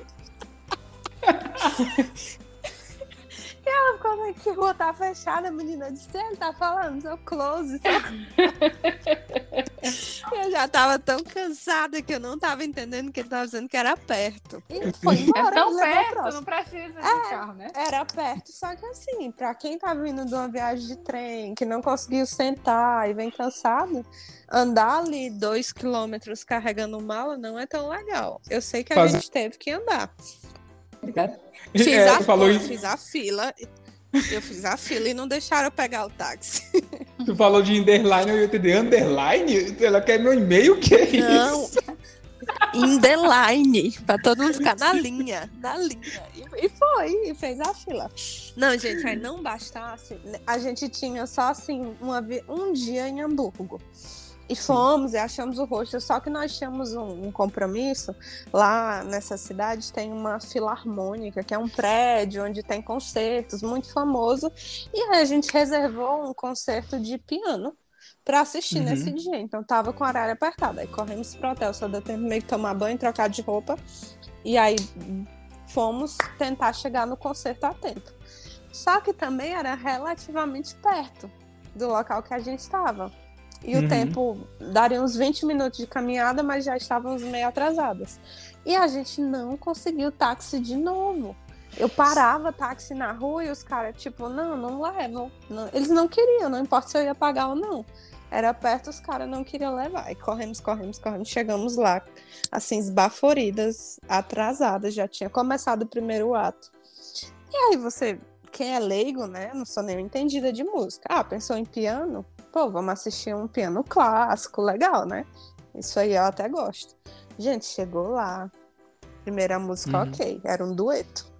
E ela ficou assim, que rua tá fechada, a menina disse, ele tá falando, seu close. Seu... eu já tava tão cansada que eu não tava entendendo que ele tava dizendo que era perto. E foi embora. É tão perto, não precisa de é, carro, né? Era perto, só que assim, pra quem tá vindo de uma viagem de trem, que não conseguiu sentar e vem cansado, andar ali dois quilômetros carregando mala não é tão legal. Eu sei que a Faz... gente teve que andar. Fiz, é, a, falou fila, fiz a fila. Eu fiz a fila e não deixaram eu pegar o táxi. Tu falou de underline, eu ia entender. Underline? Ela quer meu e-mail? O que é não. isso? Underline, pra todo mundo ficar na linha, na linha. E, e foi, e fez a fila. Não, gente, aí não bastasse. A gente tinha só assim uma, um dia em Hamburgo. E fomos e achamos o rosto. Só que nós tínhamos um, um, compromisso. Lá nessa cidade tem uma filarmônica, que é um prédio onde tem concertos muito famoso. E aí a gente reservou um concerto de piano para assistir uhum. nesse dia. Então tava com a horário apertado. Aí corremos pro hotel, só deu tempo meio que tomar banho, trocar de roupa. E aí fomos tentar chegar no concerto a tempo. Só que também era relativamente perto do local que a gente estava. E uhum. o tempo daria uns 20 minutos de caminhada, mas já estávamos meio atrasadas. E a gente não conseguiu táxi de novo. Eu parava táxi na rua e os caras, tipo, não, não levam. Não. Eles não queriam, não importa se eu ia pagar ou não. Era perto, os caras não queriam levar. E corremos, corremos, corremos. Chegamos lá, assim, esbaforidas, atrasadas. Já tinha começado o primeiro ato. E aí você, quem é leigo, né? Não sou nem entendida de música. Ah, pensou em piano? pô, vamos assistir um piano clássico, legal, né? Isso aí eu até gosto. Gente, chegou lá. Primeira música, uhum. ok, era um dueto.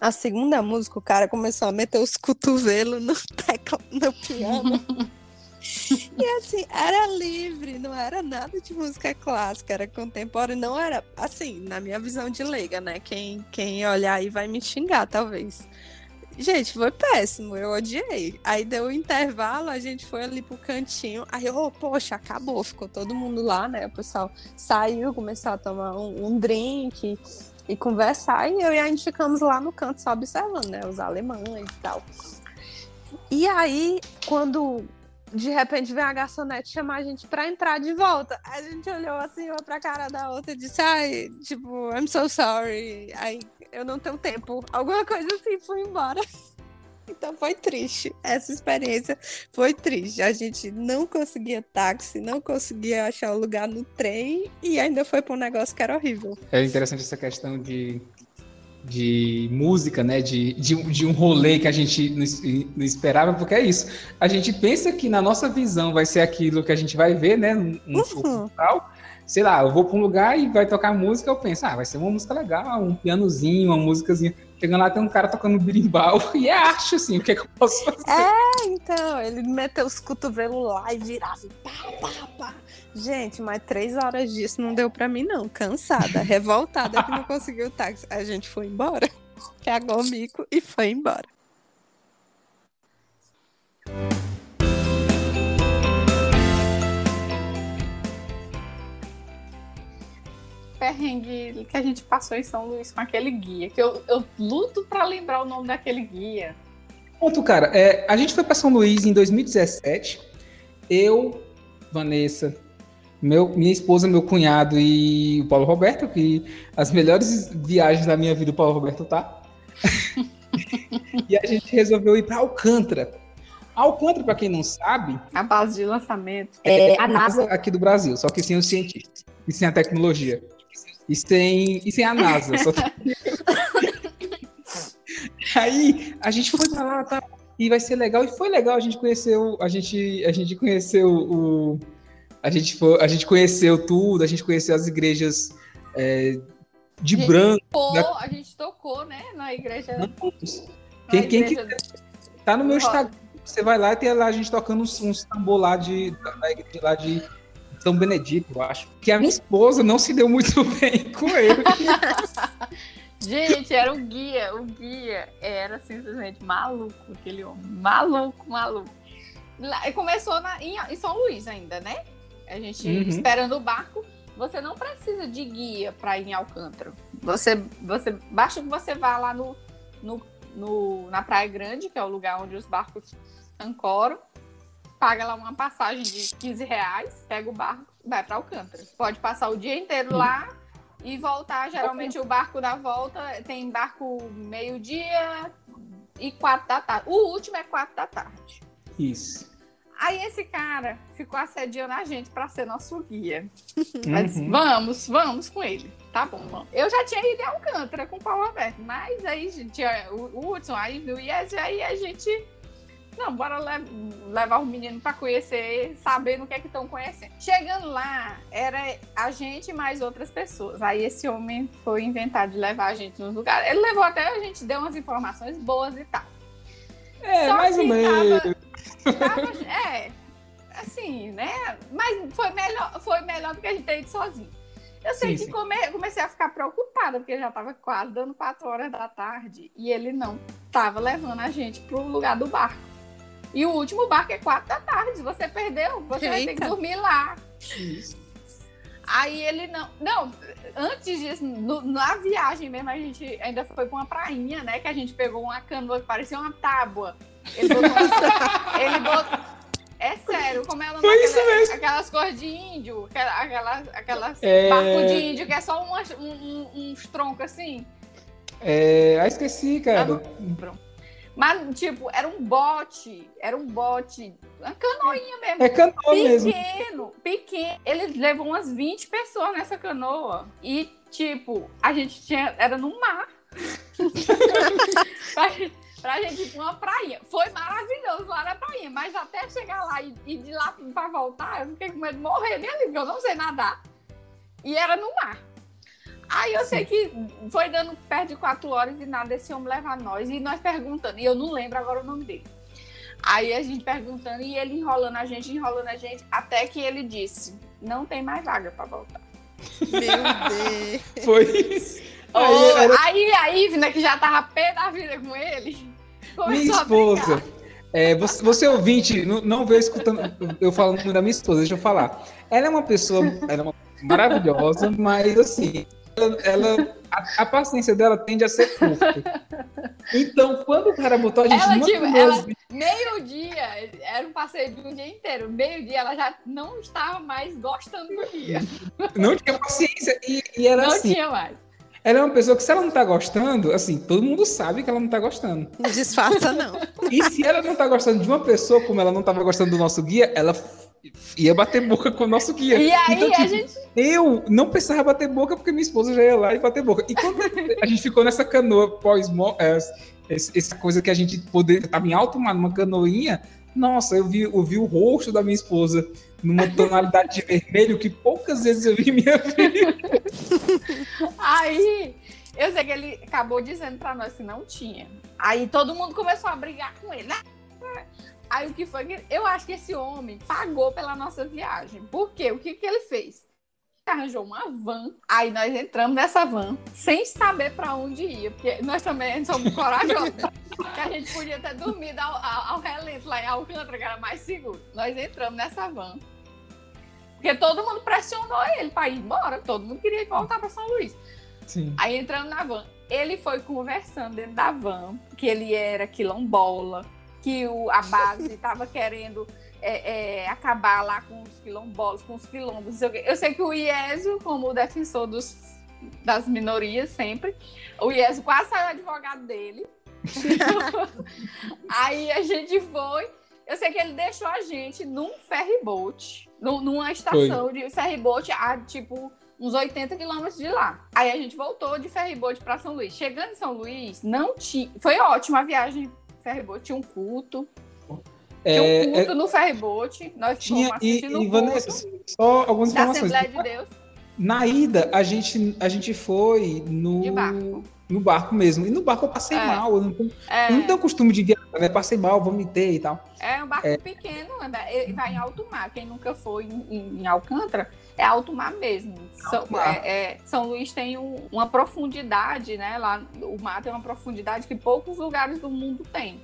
A segunda música, o cara começou a meter os cotovelos no, tecla, no piano. e assim, era livre, não era nada de música clássica, era contemporânea, não era, assim, na minha visão de leiga, né? Quem, quem olhar aí vai me xingar, talvez. Gente, foi péssimo, eu odiei. Aí deu o um intervalo, a gente foi ali pro cantinho. Aí, oh, poxa, acabou, ficou todo mundo lá, né? O pessoal saiu, começou a tomar um, um drink e conversar. E eu e a gente ficamos lá no canto só observando, né? Os alemães e tal. E aí, quando de repente vem a garçonete chamar a gente pra entrar de volta. A gente olhou assim, uma pra cara da outra e disse, ai, tipo, I'm so sorry. Aí eu não tenho tempo. Alguma coisa assim, fui embora. Então foi triste. Essa experiência foi triste. A gente não conseguia táxi, não conseguia achar o lugar no trem e ainda foi para um negócio que era horrível. É interessante essa questão de de música, né? De, de, de, um rolê que a gente não, esperava, porque é isso. A gente pensa que na nossa visão vai ser aquilo que a gente vai ver, né? Um uhum. show Sei lá, eu vou para um lugar e vai tocar música, eu penso, ah, vai ser uma música legal, um pianozinho, uma músicazinha. Chegando lá, tem um cara tocando birimbau e é arte, assim, o que, é que eu posso fazer? É, então, ele meteu os cotovelos lá e virava, pá, pá, pá. Gente, mas três horas disso não deu pra mim, não. Cansada, revoltada que não conseguiu o táxi. A gente foi embora, pegou o mico e foi embora. perrengue que a gente passou em São Luís com aquele guia, que eu, eu luto para lembrar o nome daquele guia. Ponto, cara. É, a gente foi para São Luís em 2017. Eu, Vanessa, meu, minha esposa, meu cunhado e o Paulo Roberto, que as melhores viagens da minha vida o Paulo Roberto tá. e a gente resolveu ir para Alcântara. Alcântara, para quem não sabe, a base de lançamento é a NASA aqui do Brasil, só que sem os cientistas e sem a tecnologia e sem e sem a NASA. Só que... Aí a gente foi para lá, tá? E vai ser legal e foi legal. A gente conheceu, a gente a gente conheceu o a gente, foi, a gente conheceu tudo, a gente conheceu as igrejas é, de a branco. Tocou, da... A gente tocou, né? Na igreja. Não, quem, na quem igreja... que tá no meu Instagram, você vai lá e tem lá a gente tocando uns, uns tambor lá de, da igreja lá de São Benedito, eu acho. Que a minha esposa não se deu muito bem com ele. Gente, era o guia, o guia era simplesmente maluco, aquele homem. Maluco, maluco. Começou na, em, em São Luís ainda, né? A gente uhum. esperando o barco. Você não precisa de guia para ir em Alcântara. Você, você basta que você vá lá no, no, no, na Praia Grande, que é o lugar onde os barcos ancoram, paga lá uma passagem de 15 reais, pega o barco, vai para Alcântara. Pode passar o dia inteiro lá e voltar. Geralmente o barco da volta tem barco meio-dia e quatro da tarde. O último é quatro da tarde. Isso. Aí esse cara ficou assediando a gente para ser nosso guia. Mas uhum. vamos, vamos com ele. Tá bom, vamos. Eu já tinha ido em Alcântara com o Paulo Alberto, mas aí tinha o Hudson, aí o Yes, e aí a gente. Não, bora le levar o menino para conhecer, saber no que é que estão conhecendo. Chegando lá, era a gente mais outras pessoas. Aí esse homem foi inventar de levar a gente nos lugares. Ele levou até a gente, deu umas informações boas e tal. É, Só mais ou menos. Tava Tava, é, assim, né? Mas foi melhor, foi melhor do que a gente ter ido sozinho. Eu sei sim, que sim. Come, comecei a ficar preocupada, porque já estava quase dando quatro horas da tarde e ele não estava levando a gente para o lugar do barco. E o último barco é quatro da tarde. Você perdeu, você Eita. vai ter que dormir lá. Isso. Aí ele não. Não, antes disso, no, na viagem mesmo, a gente ainda foi para uma prainha, né? Que a gente pegou uma canoa que parecia uma tábua. Ele botou. ele botou é sério, como ela Foi isso mesmo. Aquelas cores de índio, aquelas, aquelas é... barco de índio que é só umas, um, uns troncos assim. É. Ah, esqueci, cara. Pronto. Mas, tipo, era um bote, era um bote, uma canoinha mesmo. É canoa pequeno, mesmo. Pequeno, pequeno. Ele levou umas 20 pessoas nessa canoa. E, tipo, a gente tinha, era no mar. pra gente ir pra uma praia. Foi maravilhoso lá na praia, mas até chegar lá e, e de lá pra voltar, eu fiquei com medo de morrer mesmo, porque eu não sei nadar. E era no mar. Aí eu sei que foi dando perto de quatro horas e nada, esse homem levar nós. E nós perguntando, e eu não lembro agora o nome dele. Aí a gente perguntando e ele enrolando a gente, enrolando a gente, até que ele disse: não tem mais vaga para voltar. Meu Deus! Foi. Oh, aí, era... aí a Ivna, que já tava pé da vida com ele, minha esposa. É, você, você ouvinte, não, não veio escutando eu falando da minha esposa, deixa eu falar. Ela é uma pessoa, é uma maravilhosa, mas assim, ela, ela a, a, paciência dela tende a ser curta. Então, quando o cara botou a gente ela, tipo, ela, meio-dia, era um passeio de um dia inteiro. Meio-dia ela já não estava mais gostando do dia. Não tinha paciência e, e era não assim. Não tinha mais. Ela é uma pessoa que, se ela não tá gostando, assim, todo mundo sabe que ela não tá gostando. Não disfarça, não. E se ela não tá gostando de uma pessoa, como ela não tava gostando do nosso guia, ela ia bater boca com o nosso guia. E aí então, tipo, a gente. Eu não precisava bater boca porque minha esposa já ia lá e bater boca. E quando a gente ficou nessa canoa pós é, essa coisa que a gente poderia. Tava em alto mar, numa canoinha. Nossa, eu vi, eu vi o rosto da minha esposa numa tonalidade de vermelho que poucas vezes eu vi em minha vida. Aí, eu sei que ele acabou dizendo pra nós que não tinha. Aí todo mundo começou a brigar com ele. Aí o que foi. Eu acho que esse homem pagou pela nossa viagem. Por quê? O que, que ele fez? Arranjou uma van. Aí nós entramos nessa van sem saber para onde ia, porque nós também somos corajosos. que a gente podia ter dormido ao, ao, ao relento lá em Alcântara, que era mais seguro. Nós entramos nessa van. Porque todo mundo pressionou ele para ir embora, todo mundo queria voltar para São Luís. Sim. Aí entrando na van. Ele foi conversando dentro da van, que ele era quilombola, que o, a base estava querendo é, é, acabar lá com os quilombolas, com os quilombos. Eu sei que o Iésio, como defensor dos, das minorias sempre, o Iésio quase saiu advogado dele. Aí a gente foi. Eu sei que ele deixou a gente num ferryboat, numa estação foi. de ferryboat a tipo uns 80 quilômetros de lá. Aí a gente voltou de ferryboat para São Luís. Chegando em São Luís, não tinha. Foi ótima a viagem ferryboat, tinha um culto. Tinha um é, culto é, no ferryboat. Nós tinha, e, e Vanessa, só algumas informações. Da Assembleia de Deus. Na ida, a gente, a gente foi no. Barco. No barco mesmo. E no barco eu passei é. mal. Eu não, tenho, é. eu não tenho costume de viajar, né? Passei mal, vomitei e tal. É um barco é. pequeno, né? vai em alto mar. Quem nunca foi em, em Alcântara, é alto mar mesmo. São, mar. É, é, São Luís tem um, uma profundidade, né? Lá o mar tem uma profundidade que poucos lugares do mundo têm.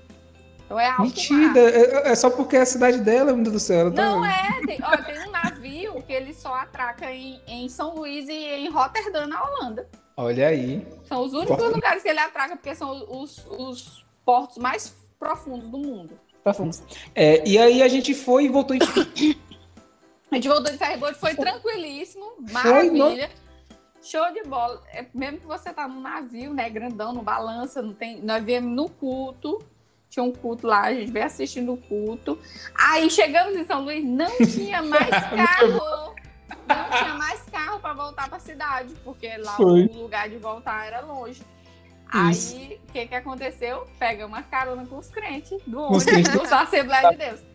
Então é alto Mentira, é, é, só porque é a cidade dela, meu Deus do céu. Tá Não é, tem, ó, tem um navio que ele só atraca em, em São Luís e em Rotterdam, na Holanda. Olha aí. São os únicos Porto. lugares que ele atraca, porque são os, os portos mais profundos do mundo. Profundos. É, e aí a gente foi e voltou em A gente voltou de ferryboat, foi tranquilíssimo, maravilha. Show de bola. É, mesmo que você tá num navio, né, grandão, no balança, não tem, nós viemos no culto, tinha um culto lá, a gente veio assistindo o culto. Aí chegamos em São Luís, não tinha mais carro. não tinha mais carro para voltar para a cidade, porque lá foi. o lugar de voltar era longe. Isso. Aí, o que que aconteceu? Pega uma carona com os crentes do ônibus, do Assembleia de Deus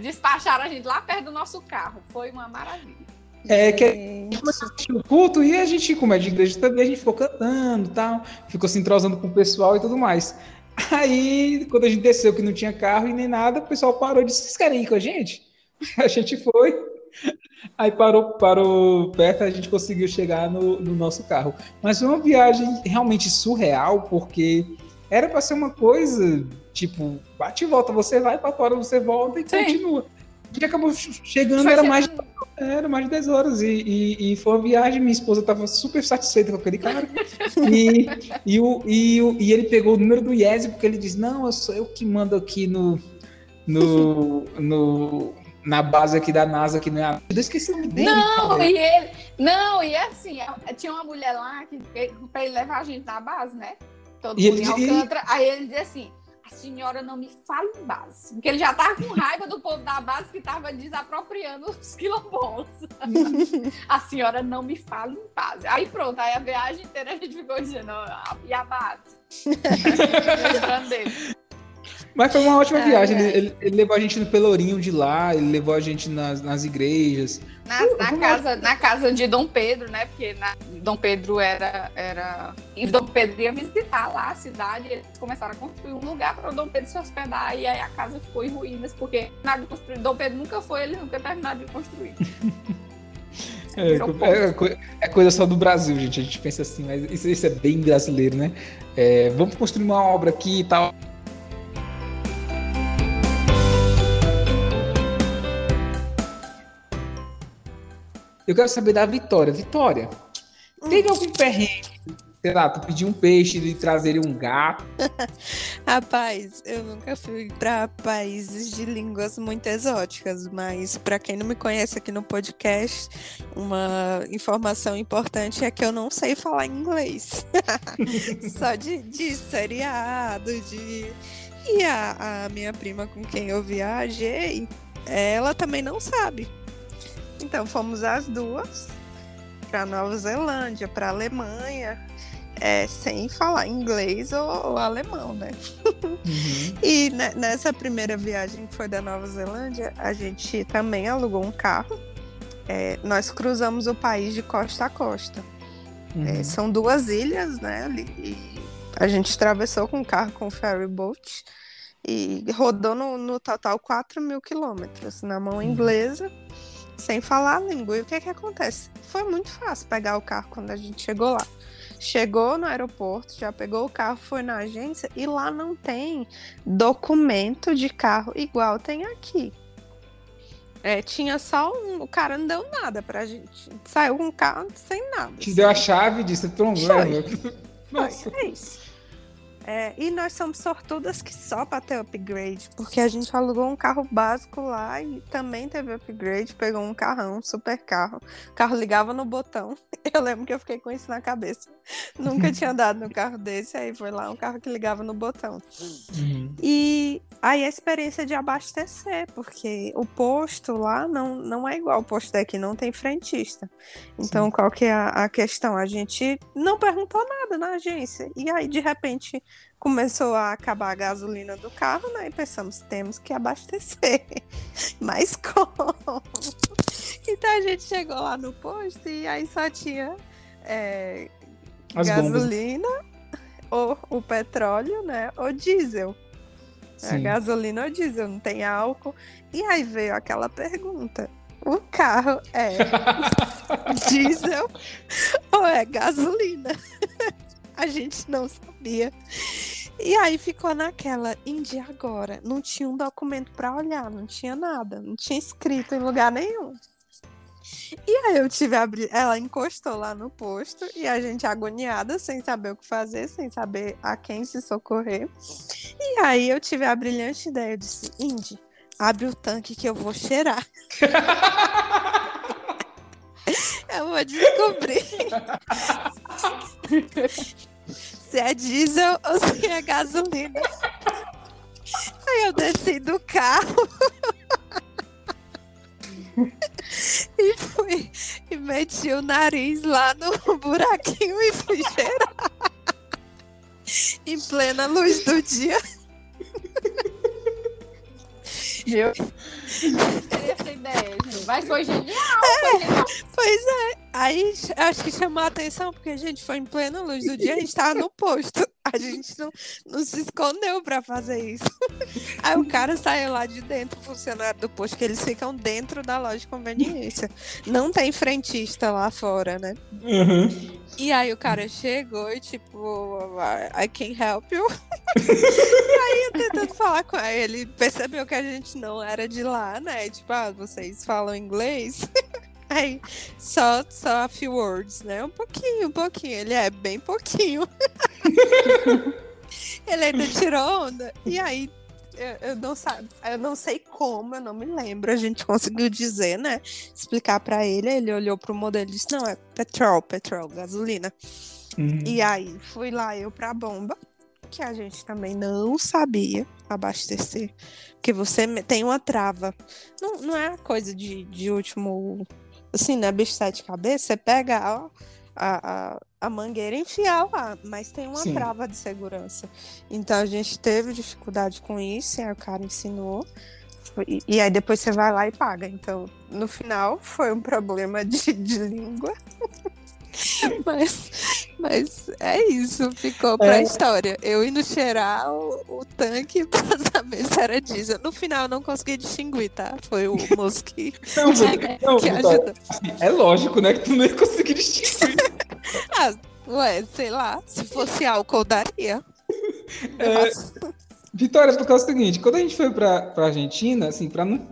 despacharam a gente lá perto do nosso carro. Foi uma maravilha. É que o culto e a gente, como é de igreja também, a gente ficou cantando tal, ficou se entrosando com o pessoal e tudo mais. Aí, quando a gente desceu que não tinha carro e nem nada, o pessoal parou e disse: Vocês querem ir com a gente? A gente foi. Aí parou, parou perto, a gente conseguiu chegar no, no nosso carro. Mas foi uma viagem realmente surreal, porque era para ser uma coisa tipo, bate e volta, você vai para fora, você volta e Sim. continua. A gente acabou chegando, era mais, era mais de 10 horas. E, e, e, foi uma viagem, minha esposa estava super satisfeita com aquele cara. e, e, o, e, o, e ele pegou o número do IES, porque ele disse: Não, eu sou eu que mando aqui no. no, no na base aqui da NASA, que não é Eu esqueci o nome dele. Não, cara. e ele. Não, e é assim, é, tinha uma mulher lá que, para ele levar a gente na base, né? Todo e mundo ele, em Alcântara. E... Aí ele disse assim a senhora não me fala em base. Porque ele já tava com raiva do povo da base que tava desapropriando os quilombolas. a senhora não me fala em base. Aí pronto, aí a viagem inteira a gente ficou dizendo, e a base? Lembrando dele. Mas foi uma ótima viagem. É. Ele, ele, levou a gente no Pelourinho de lá, ele levou a gente nas, nas igrejas. Na, na casa, na casa de Dom Pedro, né? Porque na, Dom Pedro era, era. E Dom Pedro ia visitar lá a cidade. Eles começaram a construir um lugar para Dom Pedro se hospedar. E aí a casa ficou em ruínas, porque nada construído. Dom Pedro nunca foi, ele nunca terminou de construir. É, é, é, coisa só do Brasil, gente. A gente pensa assim, mas isso, isso é bem brasileiro, né? É, vamos construir uma obra aqui e tal. Eu quero saber da Vitória. Vitória, teve algum perrengue? Sei lá, tu pediu um peixe e trazer um gato. Rapaz, eu nunca fui para países de línguas muito exóticas, mas para quem não me conhece aqui no podcast, uma informação importante é que eu não sei falar inglês. Só de, de seriado, de. E a, a minha prima com quem eu viajei, ela também não sabe. Então fomos as duas para Nova Zelândia, para Alemanha, é, sem falar inglês ou, ou alemão, né? Uhum. e nessa primeira viagem que foi da Nova Zelândia, a gente também alugou um carro. É, nós cruzamos o país de costa a costa. É, uhum. É, são duas ilhas, né? E a gente atravessou com o carro com ferry boat e rodou no, no total 4 mil quilômetros na mão uhum. Sem falar a língua. E o que que acontece? Foi muito fácil pegar o carro quando a gente chegou lá. Chegou no aeroporto, já pegou o carro, foi na agência e lá não tem documento de carro igual tem aqui. É, tinha só um. O cara não deu nada pra gente. Saiu com um carro sem nada. Te assim. deu a chave e disse: pronto, Foi. Nossa. É isso. É, e nós somos sortudas que só para ter upgrade, porque a gente alugou um carro básico lá e também teve upgrade, pegou um carrão, um super carro. O carro ligava no botão. Eu lembro que eu fiquei com isso na cabeça. Nunca tinha andado no carro desse, aí foi lá um carro que ligava no botão. Uhum. E aí a experiência de abastecer, porque o posto lá não, não é igual o posto daqui, não tem frentista. Então, Sim. qual que é a, a questão? A gente não perguntou nada na agência. E aí, de repente, começou a acabar a gasolina do carro, né? E pensamos, temos que abastecer. Mas como? Então a gente chegou lá no posto e aí só tinha é, gasolina, ou o petróleo, né? Ou diesel. A gasolina ou diesel, não tem álcool. E aí veio aquela pergunta: o carro é diesel ou é gasolina? a gente não sabia. E aí ficou naquela, Indy agora. Não tinha um documento para olhar, não tinha nada, não tinha escrito em lugar nenhum. E aí eu tive a abrir, ela encostou lá no posto e a gente agoniada, sem saber o que fazer, sem saber a quem se socorrer. E aí eu tive a brilhante ideia, eu disse, Indy, abre o tanque que eu vou cheirar. eu vou descobrir se é diesel ou se é gasolina. Aí eu desci do carro e fui e meti o nariz lá no buraquinho e fui cheirar. em plena luz do dia. Viu? Essa ideia, gente. Mas foi genial, é, foi genial. Pois é. Aí acho que chamou a atenção, porque a gente foi em plena luz do dia, a gente tava no posto. A gente não, não se escondeu pra fazer isso. Aí o cara saiu lá de dentro, funcionário do posto, que eles ficam dentro da loja de conveniência. Não tem frentista lá fora, né? Uhum. E aí o cara chegou e tipo, I can help you. e aí eu tentando falar com ele, ele percebeu que a gente não era de lá, né? Tipo, ah, vocês falam inglês? Aí, só, só a few words, né? Um pouquinho, um pouquinho. Ele é bem pouquinho. ele ainda tirou onda. E aí, eu, eu, não sabe, eu não sei como, eu não me lembro. A gente conseguiu dizer, né? Explicar para ele. Ele olhou pro modelo e disse: Não, é petrol, petrol, gasolina. Uhum. E aí, fui lá eu pra bomba, que a gente também não sabia abastecer. Porque você tem uma trava. Não, não é coisa de, de último assim, né, bicho sete cabeças, você pega a, a, a mangueira e enfiar lá, mas tem uma Sim. trava de segurança. Então a gente teve dificuldade com isso, e aí o cara ensinou. E, e aí depois você vai lá e paga. Então, no final, foi um problema de, de língua. mas, mas é isso, ficou pra é. história. Eu indo cheirar o, o, tanque pra saber se era diesel. No final eu não consegui distinguir, tá? Foi o moço que, não, que, não, que ajudou. Assim, é lógico, né? Que tu não ia conseguir distinguir. ah, ué, sei lá. Se fosse álcool, daria. É, Vitória, porque é o seguinte, quando a gente foi pra, pra Argentina, assim, pra não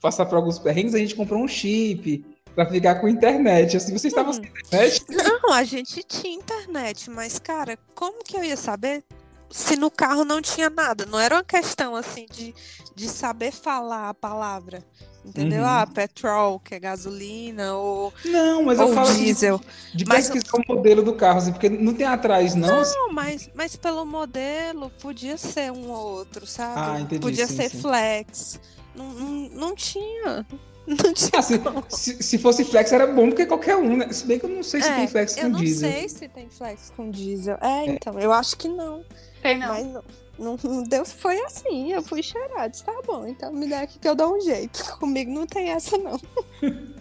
passar por alguns perrengues, a gente comprou um chip para ficar com internet. Assim, vocês estavam hum. sem internet? Não, a gente tinha internet, mas, cara, como que eu ia saber se no carro não tinha nada? Não era uma questão assim de, de saber falar a palavra. Entendeu? Uhum. Ah, petrol, que é gasolina, ou. Não, mas ou eu falo diesel. de, de mas, pesquisar o modelo do carro, assim, porque não tem atrás, não. Não, assim. mas, mas pelo modelo podia ser um ou outro, sabe? Ah, entendi, podia sim, ser sim. flex. Não, não, não tinha. Não tinha ah, se, se, se, fosse flex era bom porque qualquer um, né? Se bem que eu não sei se é, tem flex com diesel. Eu não sei se tem flex com diesel. É, é, então, eu acho que não. Tem não. Mas não, não, não deu, foi assim, eu fui cheirar, disse, tá bom, então me dá aqui que eu dou um jeito. Comigo não tem essa, não.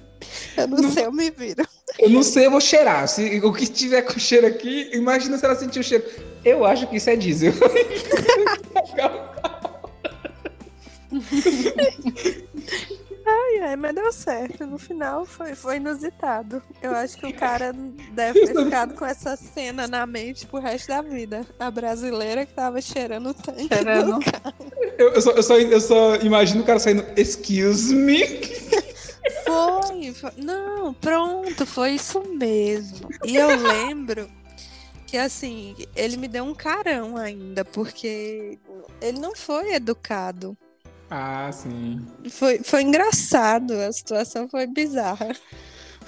Eu não, não, sei, eu me viro. Eu não sei, eu vou cheirar. Se o que tiver com cheiro aqui, imagina se ela sentir o cheiro. Eu acho que isso é diesel. Ai, ai, mas deu certo. No final foi, foi inusitado. Eu acho que o cara deve ter ficado com essa cena na mente pro resto da vida. A brasileira que tava cheirando o tanque cheirando. Eu, eu, só, eu, só, eu só imagino o cara saindo, excuse me. Foi, foi, não, pronto, foi isso mesmo. E eu lembro que assim, ele me deu um carão ainda, porque ele não foi educado. Ah, sim. Foi, foi engraçado, a situação foi bizarra.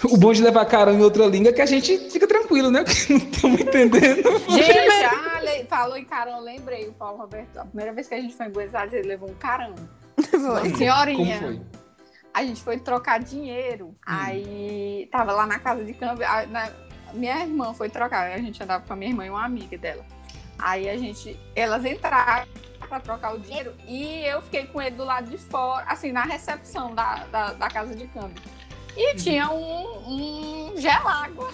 O bom de levar carão em outra língua é que a gente fica tranquilo, né? Porque não estamos entendendo. Gente, ah, falou em carão, lembrei o Paulo Roberto. A primeira vez que a gente foi em Buenos Aires, ele levou um carão. Uma senhorinha. Como foi? A gente foi trocar dinheiro. Hum. Aí tava lá na casa de câmbio. A, na, minha irmã foi trocar. A gente andava com a minha irmã e uma amiga dela. Aí a gente. Elas entraram para trocar o dinheiro e eu fiquei com ele do lado de fora, assim, na recepção da, da, da casa de câmbio. E uhum. tinha um, um gelágua.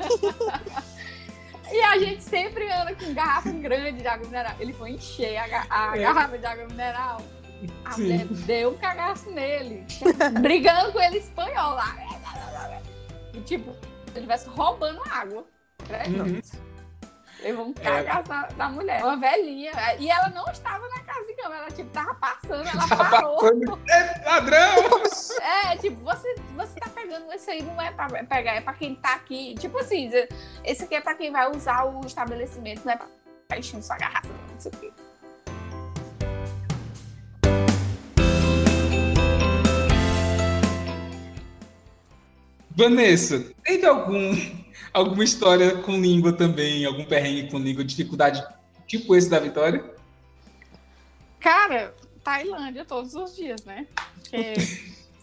e a gente sempre anda com garrafa grande de água mineral. Ele foi encher a, a é. garrafa de água mineral. A Sim. mulher deu um cagaço nele, brigando com ele espanhol lá. E tipo, se ele estivesse roubando água. Uhum. Levou um cagaço da, da, mulher. Uma velhinha. E ela não estava na casa de cama. Ela, tipo, tava passando, ela parou. Passando. É ladrão! É, tipo, você, você tá pegando isso aí, não é pra pegar, é pra quem tá aqui. Tipo assim, esse aqui é pra quem vai usar o estabelecimento, não é pra encher sua garrafa, não sei o quê. Vanessa, teve algum, alguma história com língua também, algum perrengue com língua, dificuldade tipo esse da Vitória? Cara, Tailândia todos os dias, né? Porque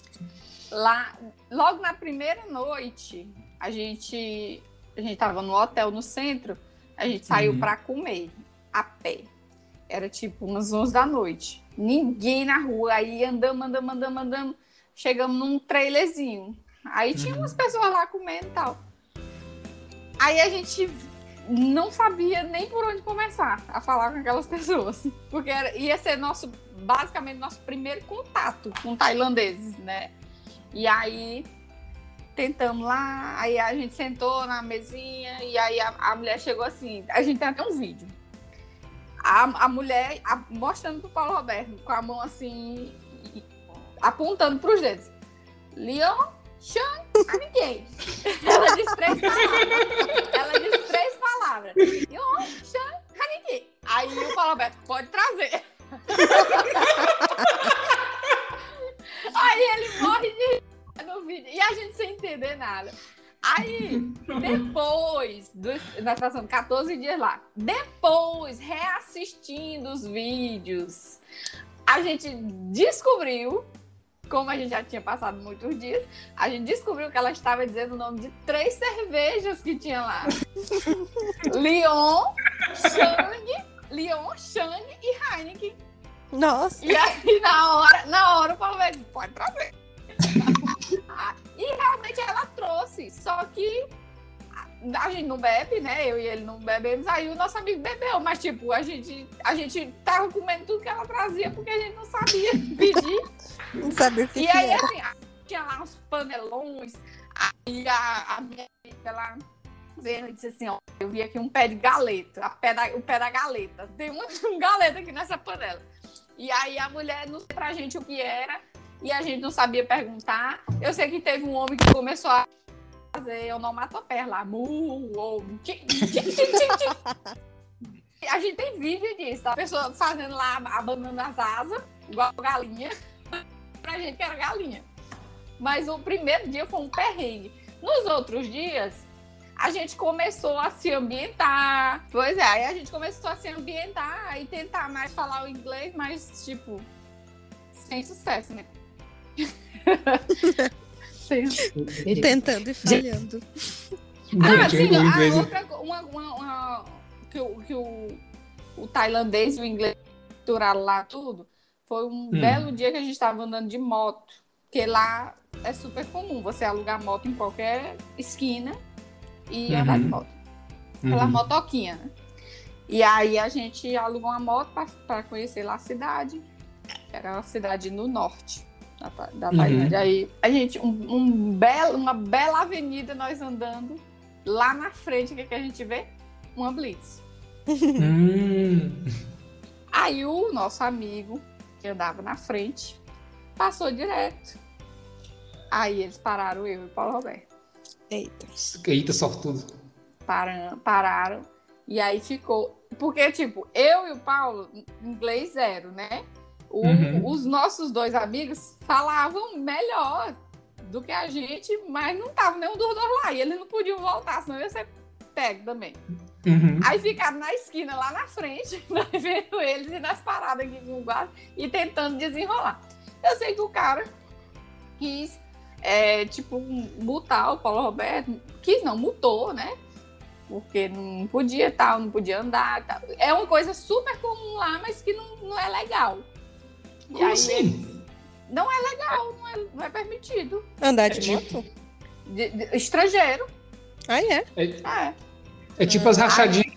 lá, logo na primeira noite, a gente a gente tava no hotel no centro, a gente saiu uhum. para comer a pé. Era tipo umas 11 da noite. Ninguém na rua, aí andamos, andamos, andamos, andamos. Chegamos num trailerzinho. Aí tinha umas uhum. pessoas lá comendo e tal. Aí a gente não sabia nem por onde começar a falar com aquelas pessoas. Porque era, ia ser nosso, basicamente, nosso primeiro contato com tailandeses, né? E aí tentamos lá, aí a gente sentou na mesinha e aí a, a mulher chegou assim. A gente tem até um vídeo. A, a mulher a, mostrando pro Paulo Roberto com a mão assim, apontando para os dedos. Leon, Sean a ninguém. Ela diz três palavras. Ela diz três palavras. Eu, Sean a ninguém. Aí o Paulo Alberto, pode trazer. Aí ele morre de no vídeo. E a gente sem entender nada. Aí, depois, do, nós passamos 14 dias lá. Depois, reassistindo os vídeos, a gente descobriu como a gente já tinha passado muitos dias, a gente descobriu que ela estava dizendo o nome de três cervejas que tinha lá. Lyon, Shang, Lyon, Shang e Heineken. Nossa. E aí, na hora, na hora, o Paulo disse, pode trazer. e realmente ela trouxe, só que a gente não bebe, né? Eu e ele não bebemos, aí o nosso amigo bebeu, mas tipo, a gente, a gente tava comendo tudo que ela trazia porque a gente não sabia pedir. não sabia o que E aí, assim, tinha lá uns panelões, aí a, a minha amiga lá vendo e disse assim, ó, eu vi aqui um pé de galeta, pé da, o pé da galeta, tem um, um galeta aqui nessa panela. E aí a mulher não sei pra gente o que era, e a gente não sabia perguntar. Eu sei que teve um homem que começou a fazer onomatopeia lá. Mu, ou, A gente tem vídeo disso, a pessoa fazendo lá, abanando as asas, igual galinha. pra gente que era galinha. Mas o primeiro dia foi um perrengue. Nos outros dias, a gente começou a se ambientar. Pois é, aí a gente começou a se ambientar e tentar mais falar o inglês, mas, tipo, sem sucesso, né? Tentando e falhando. Ah, sim, a outra, uma, uma, uma, que, o, que o, o tailandês e o inglês misturaram lá tudo, foi um hum. belo dia que a gente estava andando de moto, porque lá é super comum você alugar moto em qualquer esquina e uhum. andar de moto. Aquela uhum. motoquinha, né? E aí a gente alugou uma moto para conhecer lá a cidade. Era uma cidade no norte da, da Tailândia. Uhum. Aí a gente, um, um belo, uma bela avenida, nós andando. Lá na frente, o que, que a gente vê? Uma blitz. Hum. Aí o nosso amigo, que andava na frente, passou direto. Aí eles pararam eu e o Paulo Roberto. Eita. Eita, sortudo. Pararam, pararam. E aí ficou. Porque, tipo, eu e o Paulo, inglês zero, né? O, uhum. Os nossos dois amigos falavam melhor do que a gente, mas não tava nenhum dos dois lá. E eles não podiam voltar, senão ia ser pego também. Uhum. Aí ficaram na esquina, lá na frente, vendo eles e nas paradas aqui com o guarda e tentando desenrolar. Eu sei que o cara quis, é, tipo, mutar o Paulo Roberto. Quis não, mutou, né? Porque não podia tal, não podia andar. Tal. É uma coisa super comum lá, mas que não, não é legal. Como e aí, assim? Não é legal, não é, não é permitido. Andar de é tipo moto? Tipo... De, de, estrangeiro. Ah, é? É, é. é tipo as rachadinhas.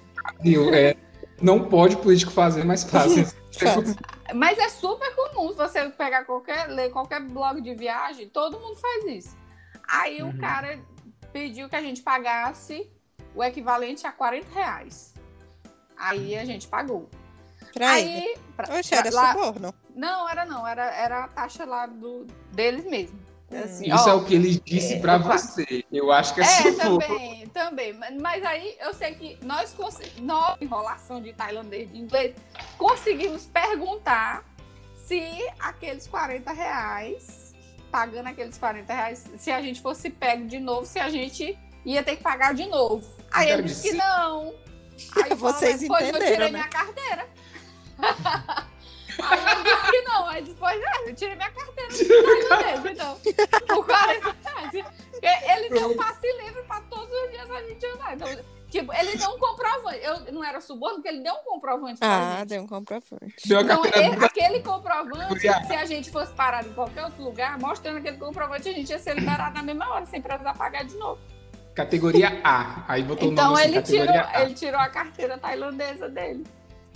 É, não pode político fazer, mas faz. mas é super comum. Se você pegar qualquer, ler qualquer blog de viagem, todo mundo faz isso. Aí uhum. o cara pediu que a gente pagasse o equivalente a 40 reais. Aí a gente pagou. Pra aí, pra, Oxe, era lá, suborno. Não, era não, era, era a taxa lá do, deles mesmo. Hum. Assim, Isso ó, é o que ele disse é, para você. Eu acho que é, é também, também. Mas aí eu sei que nós, nós, enrolação de tailandês de inglês, conseguimos perguntar se aqueles 40 reais, pagando aqueles 40 reais, se a gente fosse pego de novo, se a gente ia ter que pagar de novo. Aí ele disse que não. Aí vocês falou, entenderam, eu tirei né? minha carteira. Aí eu disse que não. Aí depois, é, eu tirei minha carteira do tailandês, então. Por 40 reais. Ele deu passe livre para todos os dias a gente andar. Então, tipo, ele deu um comprovante. Eu não era suborno, porque ele deu um comprovante Ah, gente. deu um comprovante. Deu então, ele, aquele comprovante, se a gente fosse parado em qualquer outro lugar, mostrando aquele comprovante, a gente ia ser liberado na mesma hora, sem precisar pagar de novo. Categoria A. Aí botou então, o nome assim, ele tirou, A. ele tirou a carteira tailandesa dele.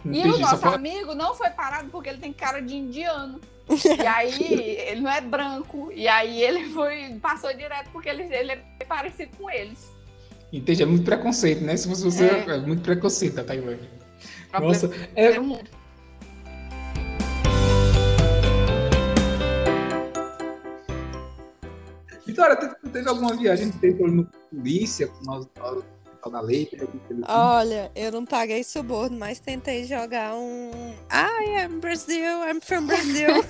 Entendi, e o nosso amigo não foi parado porque ele tem cara de indiano. e aí ele não é branco. E aí ele foi passou direto porque ele, ele é parecido com eles. Entendi, é muito preconceito, né? Se você é, é muito preconceito a Tailândia. Nossa, é, Vitória, teve alguma viagem que teve no polícia com nós da lei? Olha, eu não paguei suborno, mas tentei jogar um I am Brazil, I'm from Brazil.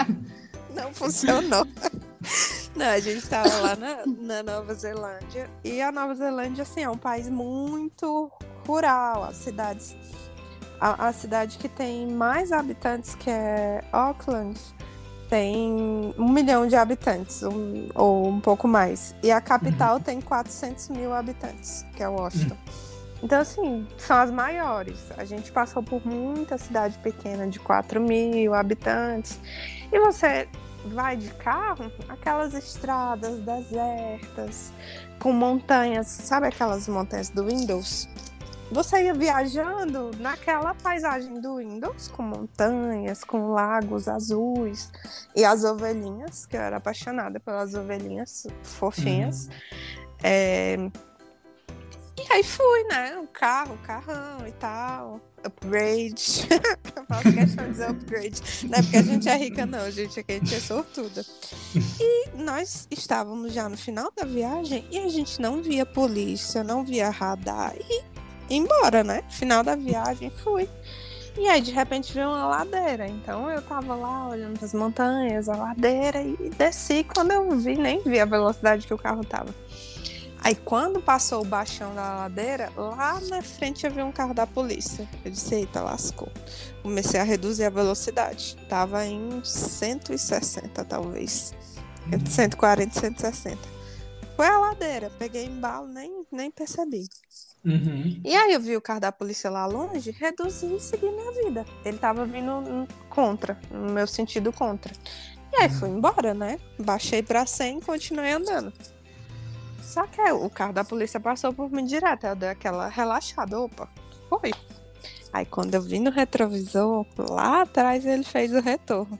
não funcionou. Não, a gente estava lá na, na, Nova Zelândia e a Nova Zelândia assim, é um país muito rural, as cidades a, a cidade que tem mais habitantes que é Auckland tem um milhão de habitantes, um, ou um pouco mais. E a capital uhum. tem 400 mil habitantes, que é Washington. Uhum. Então, assim, são as maiores. A gente passou por muita cidade pequena, de 4 mil habitantes. E você vai de carro, aquelas estradas desertas, com montanhas, sabe aquelas montanhas do Windows? Você ia viajando naquela paisagem do Windows, com montanhas, com lagos azuis e as ovelhinhas, que eu era apaixonada pelas ovelhinhas fofinhas. Uhum. É... E aí fui, né? O carro, o carrão e tal. Upgrade. eu faço questão de dizer upgrade. Não é porque a gente é rica, não, gente. Aqui a gente é sortuda. E nós estávamos já no final da viagem e a gente não via polícia, não via radar. E embora, né? Final da viagem, fui. E aí, de repente, veio uma ladeira. Então, eu tava lá olhando as montanhas, a ladeira, e desci. Quando eu vi, nem vi a velocidade que o carro tava. Aí, quando passou o baixão da ladeira, lá na frente eu vi um carro da polícia. Eu disse, eita, lascou. Comecei a reduzir a velocidade. Tava em 160, talvez. Entre 140 e 160. Foi a ladeira. Peguei embalo, nem, nem percebi. Uhum. E aí eu vi o carro da polícia lá longe, reduzi e segui minha vida. Ele tava vindo contra, no meu sentido contra. E aí fui embora, né? Baixei pra 100 e continuei andando. Só que o carro da polícia passou por mim direto. Eu dei aquela relaxada. Opa, foi. Aí quando eu vi no retrovisor, lá atrás ele fez o retorno.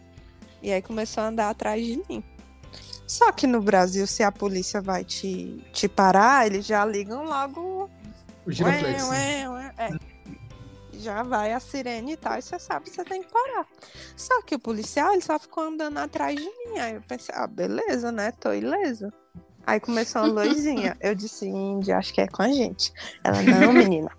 E aí começou a andar atrás de mim. Só que no Brasil, se a polícia vai te, te parar, eles já ligam logo o giroflex. Ué, ué, ué. É. já vai a sirene e tal, e você sabe que você tem que parar. Só que o policial, ele só ficou andando atrás de mim. Aí eu pensei, ah, beleza, né? Tô ileso. Aí começou uma luzinha. Eu disse, Índia, acho que é com a gente. Ela, não, menina.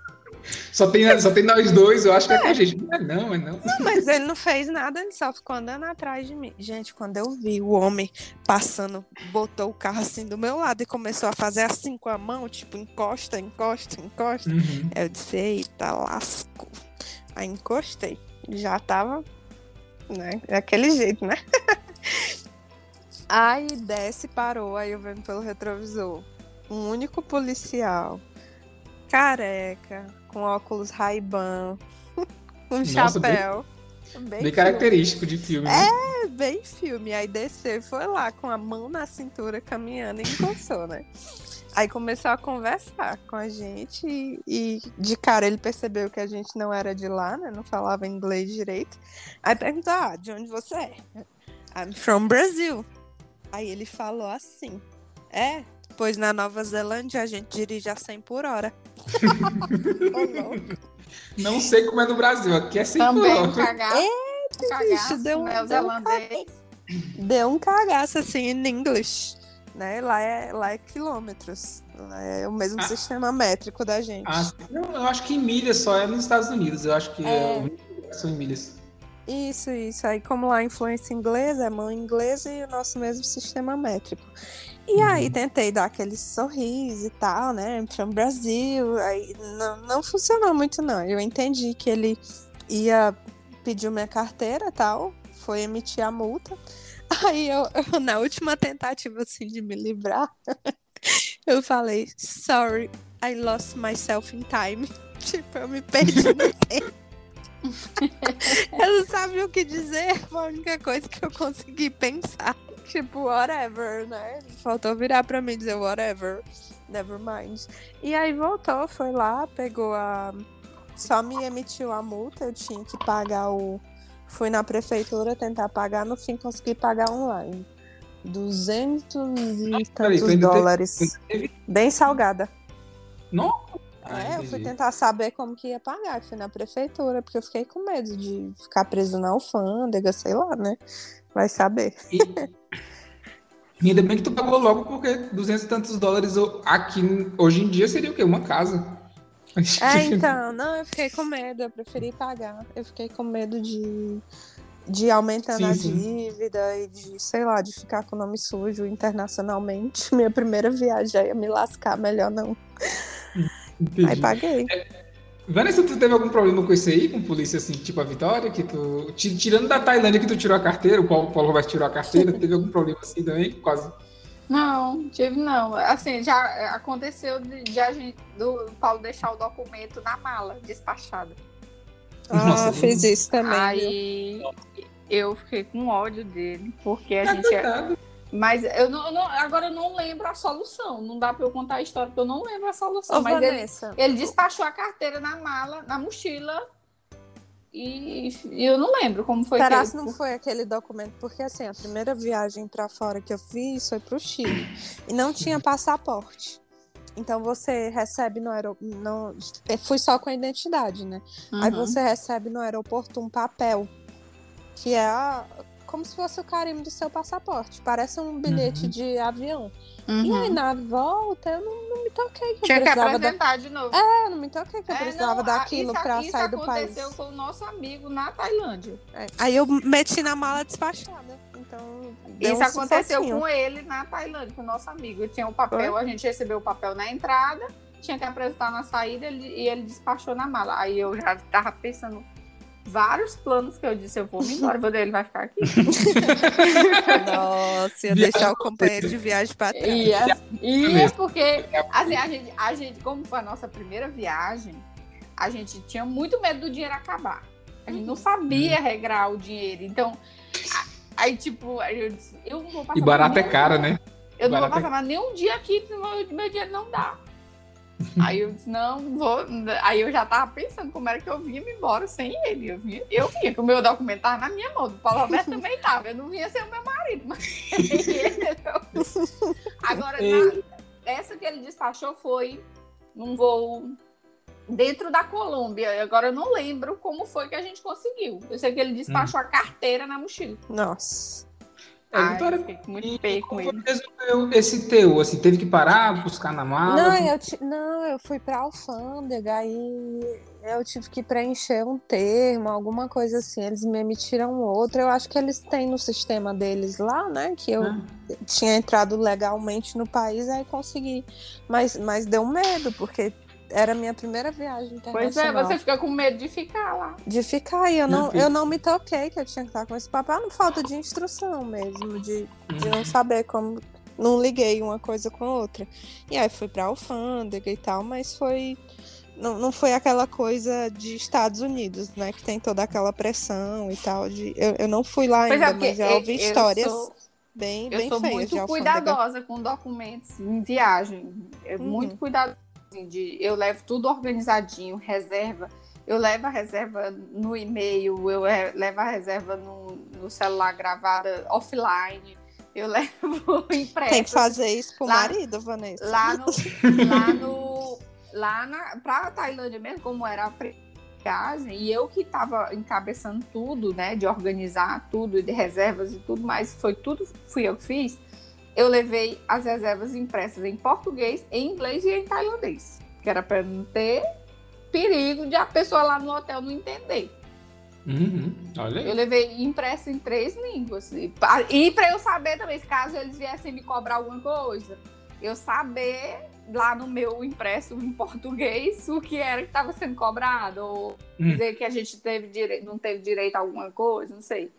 Só tem, só tem nós dois, eu acho que é, é com a gente. Não, é não, é não. não. Mas ele não fez nada, ele só ficou andando atrás de mim. Gente, quando eu vi o homem passando, botou o carro assim do meu lado e começou a fazer assim com a mão, tipo, encosta, encosta, encosta. Uhum. Eu disse, eita, lasco. Aí encostei. Já tava, né? Daquele jeito, né? Aí desce, parou, aí eu vendo pelo retrovisor. Um único policial, careca, com óculos Ray-Ban, com Nossa, chapéu. Bem, bem, bem característico de filme. Né? É, bem filme. Aí desceu foi lá com a mão na cintura caminhando e encostou, né? Aí começou a conversar com a gente e, e, de cara ele percebeu que a gente não era de lá, né? Não falava inglês direito. Aí perguntou: ah, de onde você é? I'm from Brazil. Aí ele falou assim: É, pois na Nova Zelândia a gente dirige a 100 por hora. Não sei como é no Brasil, aqui é 100 Também por hora. Cagar, Eita, cagaço, deu um, deu um, deu um cagaço assim em inglês. Né? Lá, é, lá é quilômetros. Lá é o mesmo ah, sistema métrico da gente. Ah, eu acho que em milhas só é nos Estados Unidos. Eu acho que é. É, são em milhas. Isso, isso. Aí, como lá a influência inglesa, é mão inglesa e o nosso mesmo sistema métrico. E uhum. aí tentei dar aquele sorriso e tal, né? From Brasil. Aí não, não funcionou muito, não. Eu entendi que ele ia pedir minha carteira tal, foi emitir a multa. Aí eu, eu na última tentativa assim de me livrar, eu falei, sorry, I lost myself in time. Tipo, eu me perdi no tempo. eu não sabia o que dizer, foi a única coisa que eu consegui pensar. Tipo, whatever, né? Faltou virar pra mim e dizer whatever. Never mind. E aí voltou, foi lá, pegou a. Só me emitiu a multa, eu tinha que pagar o. Fui na prefeitura tentar pagar, no fim consegui pagar online. 200 e tantos dólares. Teve... Bem salgada. Não? é, eu fui tentar saber como que ia pagar. Fui na prefeitura, porque eu fiquei com medo de ficar preso na alfândega, sei lá, né? Vai saber. E, e ainda bem que tu pagou logo, porque 200 e tantos dólares aqui hoje em dia seria o quê? Uma casa. É, então, não, eu fiquei com medo, eu preferi pagar. Eu fiquei com medo de, de aumentar a dívida e de, sei lá, de ficar com o nome sujo internacionalmente. Minha primeira viagem ia me lascar, melhor não. Entendi. Aí paguei. É, Vanessa, tu teve algum problema com isso aí, com polícia, assim, tipo a Vitória, que tu. Tirando da Tailândia que tu tirou a carteira, o Paulo, Paulo Roberto tirou a carteira, teve algum problema assim também? Quase. Não, tive não. Assim, já aconteceu de, de a gente, do Paulo deixar o documento na mala, despachado. Ah, Nossa, fiz isso também. Aí viu? eu fiquei com ódio dele, porque a gente. É... Mas eu não, eu não, agora eu não lembro a solução. Não dá para eu contar a história, porque eu não lembro a solução. Ô, mas Vanessa, ele, ele despachou a carteira na mala, na mochila. E, e eu não lembro como foi Será que não foi aquele documento? Porque assim, a primeira viagem para fora que eu fiz foi para o Chile. E não tinha passaporte. Então você recebe no aeroporto. Não... Fui só com a identidade, né? Uhum. Aí você recebe no aeroporto um papel. Que é a, como se fosse o carimbo do seu passaporte. Parece um bilhete uhum. de avião. Uhum. E aí, uhum. na volta, eu não, não me toquei que Tinha eu precisava. que apresentar da... de novo. É, eu não me toquei que eu é, precisava não, daquilo isso, pra isso sair do país. Isso aconteceu com o nosso amigo na Tailândia. É. Aí eu meti na mala despachada. Então. Isso um aconteceu com ele na Tailândia, com o nosso amigo. Tinha um papel, Foi? a gente recebeu o papel na entrada, tinha que apresentar na saída ele, e ele despachou na mala. Aí eu já tava pensando vários planos que eu disse, eu vou me embora, vou ele vai ficar aqui. Nossa, ia deixar o companheiro de viagem para trás. Ia, ia porque assim, a, gente, a gente, como foi a nossa primeira viagem, a gente tinha muito medo do dinheiro acabar. A gente não sabia uhum. regrar o dinheiro. Então, aí, tipo, eu disse, eu não vou passar. E barato é cara, né? Eu não vou passar mais nenhum dia aqui, meu, meu dinheiro não dá. Aí eu disse, não, vou. Aí eu já tava pensando como era que eu vinha me embora sem ele. Eu vinha, eu vinha, que o meu documento tava na minha mão, o Paulo Roberto também tava. Eu não vinha ser o meu marido, mas ele. Agora, na, essa que ele despachou foi num voo dentro da Colômbia. Agora eu não lembro como foi que a gente conseguiu. Eu sei que ele despachou hum. a carteira na mochila. Nossa. É, Ai, Vitória, muito feio com ele. resolveu esse teu? Assim, teve que parar, buscar na mala? Não, eu, não, eu fui pra alfândega e eu tive que preencher um termo, alguma coisa assim. Eles me emitiram outro. Eu acho que eles têm no sistema deles lá, né? Que eu ah. tinha entrado legalmente no país, aí consegui. Mas, mas deu medo, porque era a minha primeira viagem internacional. Pois é, você fica com medo de ficar lá. De ficar, e eu não, eu não me toquei que eu tinha que estar com esse papai. Não falta de instrução mesmo, de, de não saber como. Não liguei uma coisa com outra. E aí fui pra alfândega e tal, mas foi. Não, não foi aquela coisa de Estados Unidos, né? Que tem toda aquela pressão e tal. De, eu, eu não fui lá pois é, ainda, é, mas já ouvi histórias. Sou bem, eu bem sou muito cuidadosa com documentos em viagem. É uhum. muito cuidadosa assim, de eu levo tudo organizadinho, reserva. Eu levo a reserva no e-mail, eu levo a reserva no, no celular gravada offline. Eu levo impresso. Tem que fazer isso com o marido, Vanessa. Lá no. Lá no. Lá na. Pra Tailândia mesmo, como era a viagem, e eu que estava encabeçando tudo, né? De organizar tudo, de reservas e tudo mais, foi tudo, fui eu que fiz eu levei as reservas impressas em português, em inglês e em tailandês. Que era para não ter perigo de a pessoa lá no hotel não entender. Uhum. Eu levei impresso em três línguas. E para eu saber também, caso eles viessem me cobrar alguma coisa, eu saber lá no meu impresso em português o que era que estava sendo cobrado, ou hum. dizer que a gente teve direito, não teve direito a alguma coisa, não sei.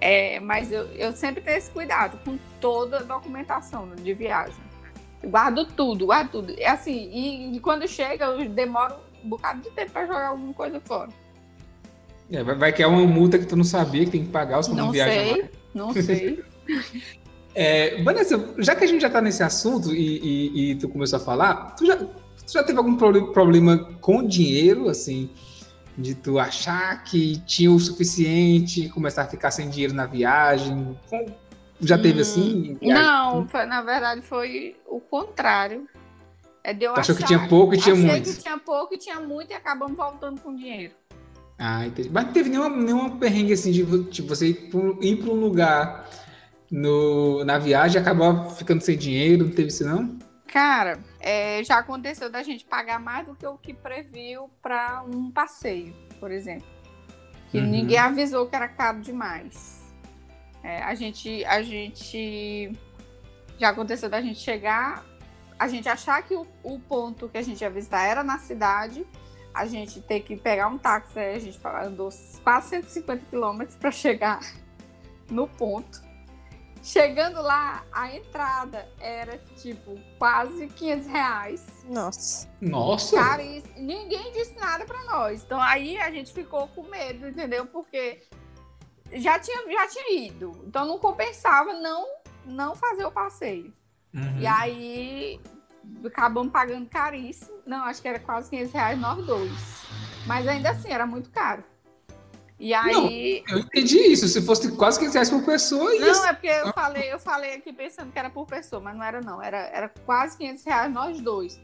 É, mas eu, eu sempre tenho esse cuidado com toda a documentação de viagem. Eu guardo tudo, guardo tudo. É assim, e, e, quando chega, eu demoro um bocado de tempo para jogar alguma coisa fora. É, vai, vai que é uma multa que tu não sabia que tem que pagar os não sei, Não sei, é, Vanessa, já que a gente já está nesse assunto e, e, e, tu começou a falar, tu já, tu já teve algum problema com dinheiro, assim? De tu achar que tinha o suficiente, começar a ficar sem dinheiro na viagem? Já teve hum, assim? Não, foi, na verdade foi o contrário. É de eu tu achou que tinha pouco e tinha achei muito? que tinha pouco e tinha muito e acabamos voltando com dinheiro. Ah, entendi. Mas não teve nenhuma, nenhuma perrengue assim de você ir para um lugar no, na viagem e acabar ficando sem dinheiro? Não teve isso não? Cara, é, já aconteceu da gente pagar mais do que o que previu para um passeio, por exemplo. Que uhum. ninguém avisou que era caro demais. É, a gente, a gente já aconteceu da gente chegar, a gente achar que o, o, ponto que a gente ia visitar era na cidade, a gente ter que pegar um táxi, a gente andou quase 150 quilômetros para chegar no ponto. Chegando lá, a entrada era tipo quase 500 reais. Nossa. Nossa. Cara, e ninguém disse nada para nós. Então aí a gente ficou com medo, entendeu? Porque já tinha, já tinha ido. Então não compensava não, não fazer o passeio. Uhum. E aí acabamos pagando caríssimo. Não, acho que era quase 500 reais nós dois. Mas ainda assim, era muito caro. E aí. Não, eu entendi isso. Se fosse quase 500 reais por pessoa. Não, isso... é porque eu falei, eu falei aqui pensando que era por pessoa, mas não era, não. Era, era quase 500 reais nós dois.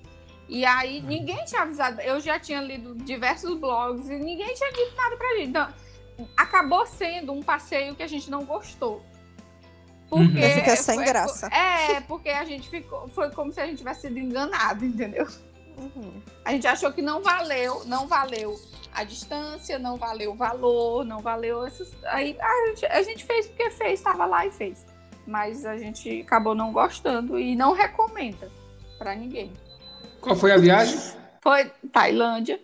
E aí hum. ninguém tinha avisado. Eu já tinha lido diversos blogs e ninguém tinha dito nada pra gente. Então, acabou sendo um passeio que a gente não gostou. Porque uhum. fica sem foi, graça. É, porque a gente ficou. Foi como se a gente tivesse sido enganado, entendeu? Uhum. A gente achou que não valeu, não valeu a distância, não valeu o valor, não valeu esses. Aí a gente, a gente fez porque fez, estava lá e fez. Mas a gente acabou não gostando e não recomenda para ninguém. Qual foi a viagem? Foi Tailândia.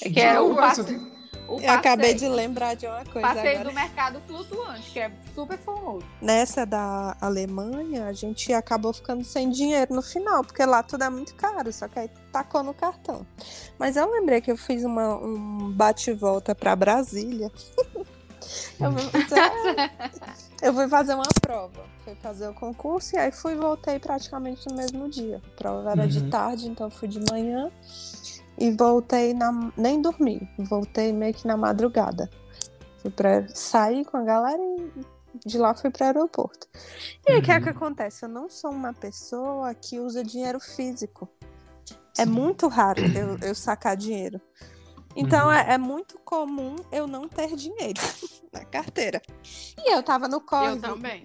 Que era o, passe... Eu acabei de lembrar de uma coisa. Passeio agora. do mercado flutuante, que é super famoso. Nessa da Alemanha, a gente acabou ficando sem dinheiro no final, porque lá tudo é muito caro, só que aí tacou no cartão. Mas eu lembrei que eu fiz uma, um bate-volta para Brasília. eu, vou fazer, eu fui fazer uma prova. Fui fazer o concurso e aí fui e voltei praticamente no mesmo dia. A prova era uhum. de tarde, então fui de manhã e voltei na, nem dormi, voltei meio que na madrugada. Fui para sair com a galera e de lá fui para o aeroporto. E aí o que é que uhum. acontece? Eu não sou uma pessoa que usa dinheiro físico. É muito raro eu, eu sacar dinheiro. Então uhum. é, é, muito comum eu não ter dinheiro na carteira. E eu tava no corre. Eu também.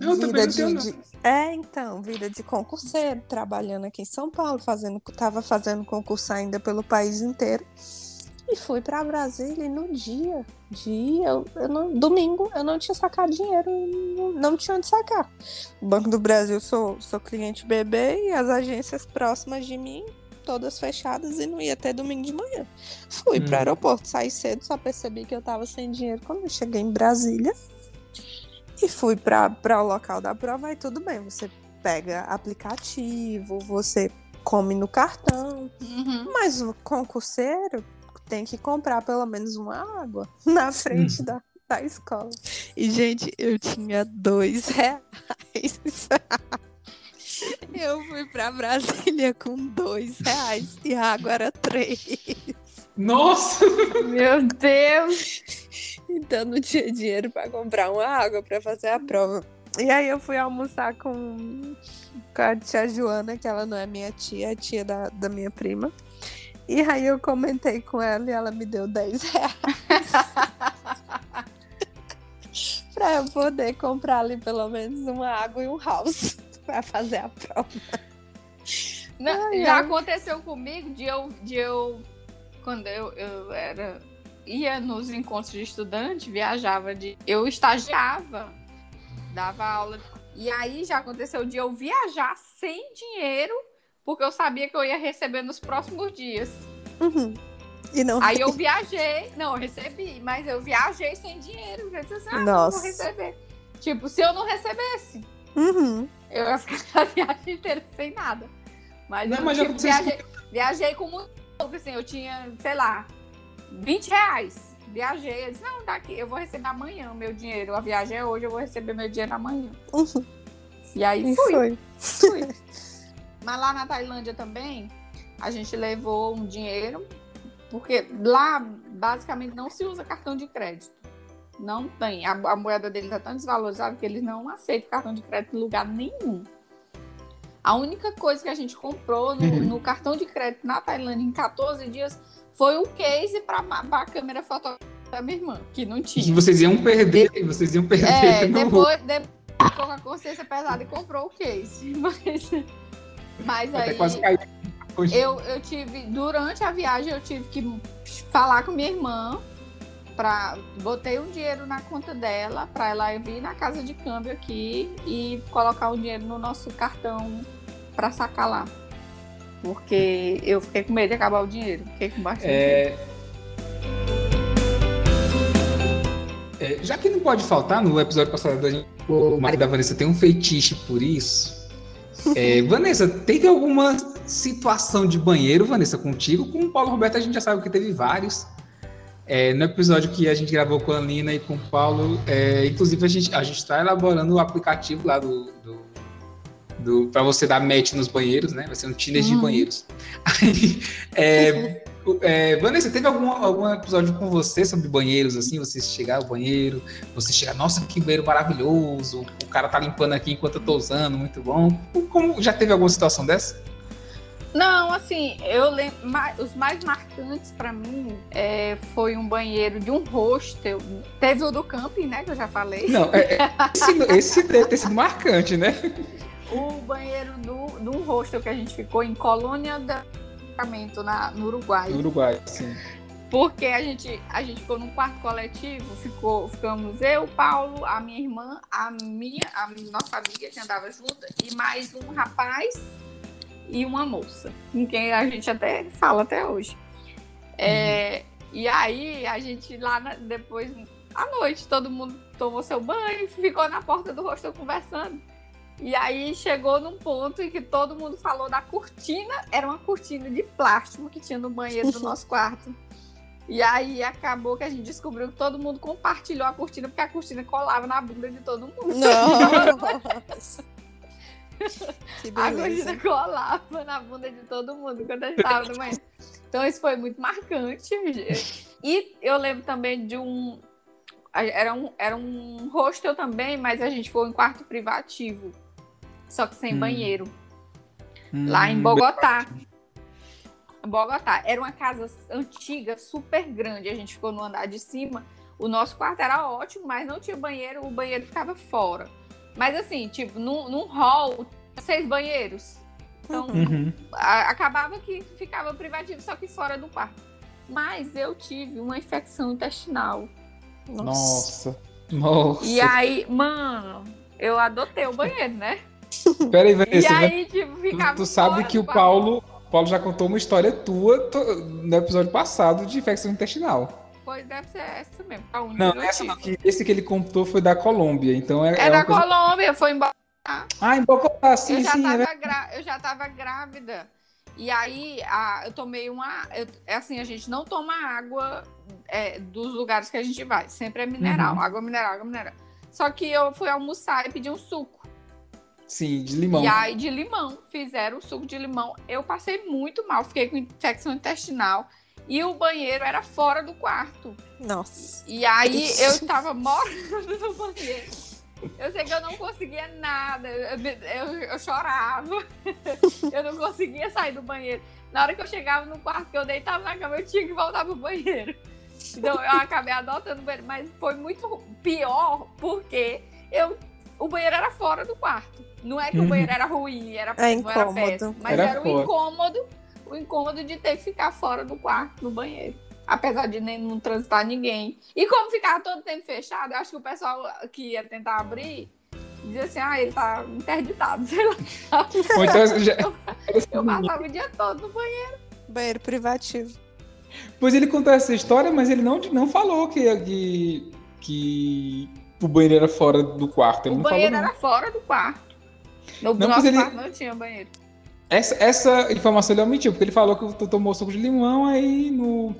Eu vida de, de, É, então, vida de concurseiro, trabalhando aqui em São Paulo, fazendo, tava fazendo concurso ainda pelo país inteiro. E fui para Brasília e no dia, dia, eu, eu não, domingo, eu não tinha sacado dinheiro, não, não tinha onde sacar. O Banco do Brasil, sou, sou cliente BB e as agências próximas de mim, todas fechadas e não ia ter domingo de manhã. Fui hum. para o aeroporto, saí cedo, só percebi que eu tava sem dinheiro quando eu cheguei em Brasília. E fui para o local da prova e tudo bem, você pega aplicativo, você come no cartão, uhum. mas o concurseiro tem que comprar pelo menos uma água na frente hum. da, da escola. E, gente, eu tinha dois reais. Eu fui para Brasília com dois reais e a água era três. Nossa! Meu Deus! Então não tinha dinheiro para comprar uma água para fazer a prova. E aí eu fui almoçar com, com a tia Joana, que ela não é minha tia, é tia da, da minha prima. E aí eu comentei com ela e ela me deu 10 reais. pra eu poder comprar ali pelo menos uma água e um house pra fazer a prova. Não, ai, já ai. aconteceu comigo de eu, de eu quando eu, eu era ia nos encontros de estudante, viajava de. Eu estagiava, dava aula. E aí já aconteceu de eu viajar sem dinheiro porque eu sabia que eu ia receber nos próximos dias. Uhum. E não. Aí eu viajei, não, eu recebi, mas eu viajei sem dinheiro. Eu disse assim, ah, Nossa. não vou receber. Tipo, se eu não recebesse, uhum. eu ia ficar a viagem inteira sem nada. Mas não, eu mas tipo, viajei, viajei com muito pouco, assim, eu tinha, sei lá, 20 reais. Viajei, eu disse, não, daqui, eu vou receber amanhã o meu dinheiro. A viagem é hoje, eu vou receber meu dinheiro amanhã. Uhum. E aí fui. Foi. Fui. Mas lá na Tailândia também, a gente levou um dinheiro, porque lá basicamente não se usa cartão de crédito. Não tem. A, a moeda deles é tão desvalorizada que eles não aceitam cartão de crédito em lugar nenhum. A única coisa que a gente comprou no, uhum. no cartão de crédito na Tailândia em 14 dias foi um case para a câmera fotográfica da minha irmã, que não tinha. E vocês iam perder, de... vocês iam perder. É, depois, depois ficou com a consciência pesada e comprou o case. Mas mas Até aí. Quase caiu. Eu, eu tive, durante a viagem, eu tive que falar com minha irmã. Pra, botei um dinheiro na conta dela para ela vir na casa de câmbio aqui e colocar o dinheiro no nosso cartão para sacar lá. Porque eu fiquei com medo de acabar o dinheiro. Fiquei com bastante é... É, já que não pode faltar, no episódio passado da gente, o marido da Vanessa tem um feitiço por isso. É, Vanessa, teve alguma situação de banheiro, Vanessa, contigo? Com o Paulo Roberto a gente já sabe que teve vários. É, no episódio que a gente gravou com a Lina e com o Paulo, é, inclusive a gente a está elaborando o aplicativo lá do, do, do para você dar match nos banheiros, né? Vai ser um Tinder uhum. de banheiros. Aí, é, é, Vanessa, teve algum, algum episódio com você sobre banheiros, assim? Você chegar ao banheiro, você chegar, nossa, que banheiro maravilhoso, o cara tá limpando aqui enquanto eu tô usando, muito bom. Como, já teve alguma situação dessa? Não, assim, eu lembro, os mais marcantes para mim é, foi um banheiro de um hostel. Teve o do camping, né, que eu já falei. Não, é, é esse, esse deve ter sido marcante, né? O banheiro do, um hostel que a gente ficou em Colônia da na, no Uruguai. No Uruguai, sim. Porque a gente, a gente ficou num quarto coletivo, ficou, ficamos eu, Paulo, a minha irmã, a minha, a nossa amiga que andava junto, e mais um rapaz e uma moça, com quem a gente até fala até hoje. É, uhum. E aí a gente lá na, depois, à noite, todo mundo tomou seu banho ficou na porta do hostel conversando. E aí chegou num ponto em que todo mundo falou da cortina, era uma cortina de plástico que tinha no banheiro do nosso quarto. E aí acabou que a gente descobriu que todo mundo compartilhou a cortina, porque a cortina colava na bunda de todo mundo. Nossa. que a cortina colava na bunda de todo mundo quando a gente estava no banheiro. Então isso foi muito marcante. E eu lembro também de um. Era um, era um hostel também, mas a gente foi em quarto privativo só que sem hum. banheiro. Hum, lá em Bogotá. Bogotá. Era uma casa antiga, super grande. A gente ficou no andar de cima. O nosso quarto era ótimo, mas não tinha banheiro, o banheiro ficava fora. Mas assim, tipo, num, num hall, seis banheiros. Então, uhum. a, acabava que ficava privativo, só que fora do quarto. Mas eu tive uma infecção intestinal. Nossa. Nossa. E aí, mano, eu adotei o banheiro, né? Peraí, Vanessa. E aí, tipo, ficava. Tu, tu sabe que o Paulo, Paulo já contou uma história tua no episódio passado de infecção intestinal. Pois deve ser essa mesmo. não, essa não. Esse que ele contou foi da Colômbia. Então é, é, é da coisa... Colômbia, foi em Bogotá. Ah, em Bogotá, sim, eu já sim. Tava é... gra... Eu já tava grávida. E aí, a, eu tomei uma. Eu, é assim, a gente não toma água é, dos lugares que a gente vai. Sempre é mineral. Uhum. Água mineral, água mineral. Só que eu fui almoçar e pedi um suco. Sim, de limão. E aí, de limão. Fizeram o suco de limão. Eu passei muito mal. Fiquei com infecção intestinal. E o banheiro era fora do quarto. Nossa. E aí eu tava morando no banheiro. Eu sei que eu não conseguia nada, eu, eu, eu, chorava, eu não conseguia sair do banheiro. Na hora que eu chegava no quarto, que eu deitava na cama, eu tinha que voltar pro banheiro. Então eu acabei adotando o banheiro, mas foi muito pior porque eu, o banheiro era fora do quarto. Não é que o banheiro era ruim, era, é não era péssimo, mas era, era um incômodo o incômodo de ter que ficar fora do quarto, no banheiro. Apesar de nem não transitar ninguém. E como ficava todo tempo fechado, eu acho que o pessoal que ia tentar abrir dizia assim, ah, ele tá interditado, sei lá. Então, já... eu, eu passava o dia todo no banheiro. Banheiro privativo. Pois ele contou essa história, mas ele não, não falou que, que, que o banheiro era fora do quarto. Ele o banheiro falou, era fora do quarto. No não, nosso ele... quarto não tinha banheiro. Essa, essa informação ele omitiu, porque ele falou que tu tomou suco de limão, aí no,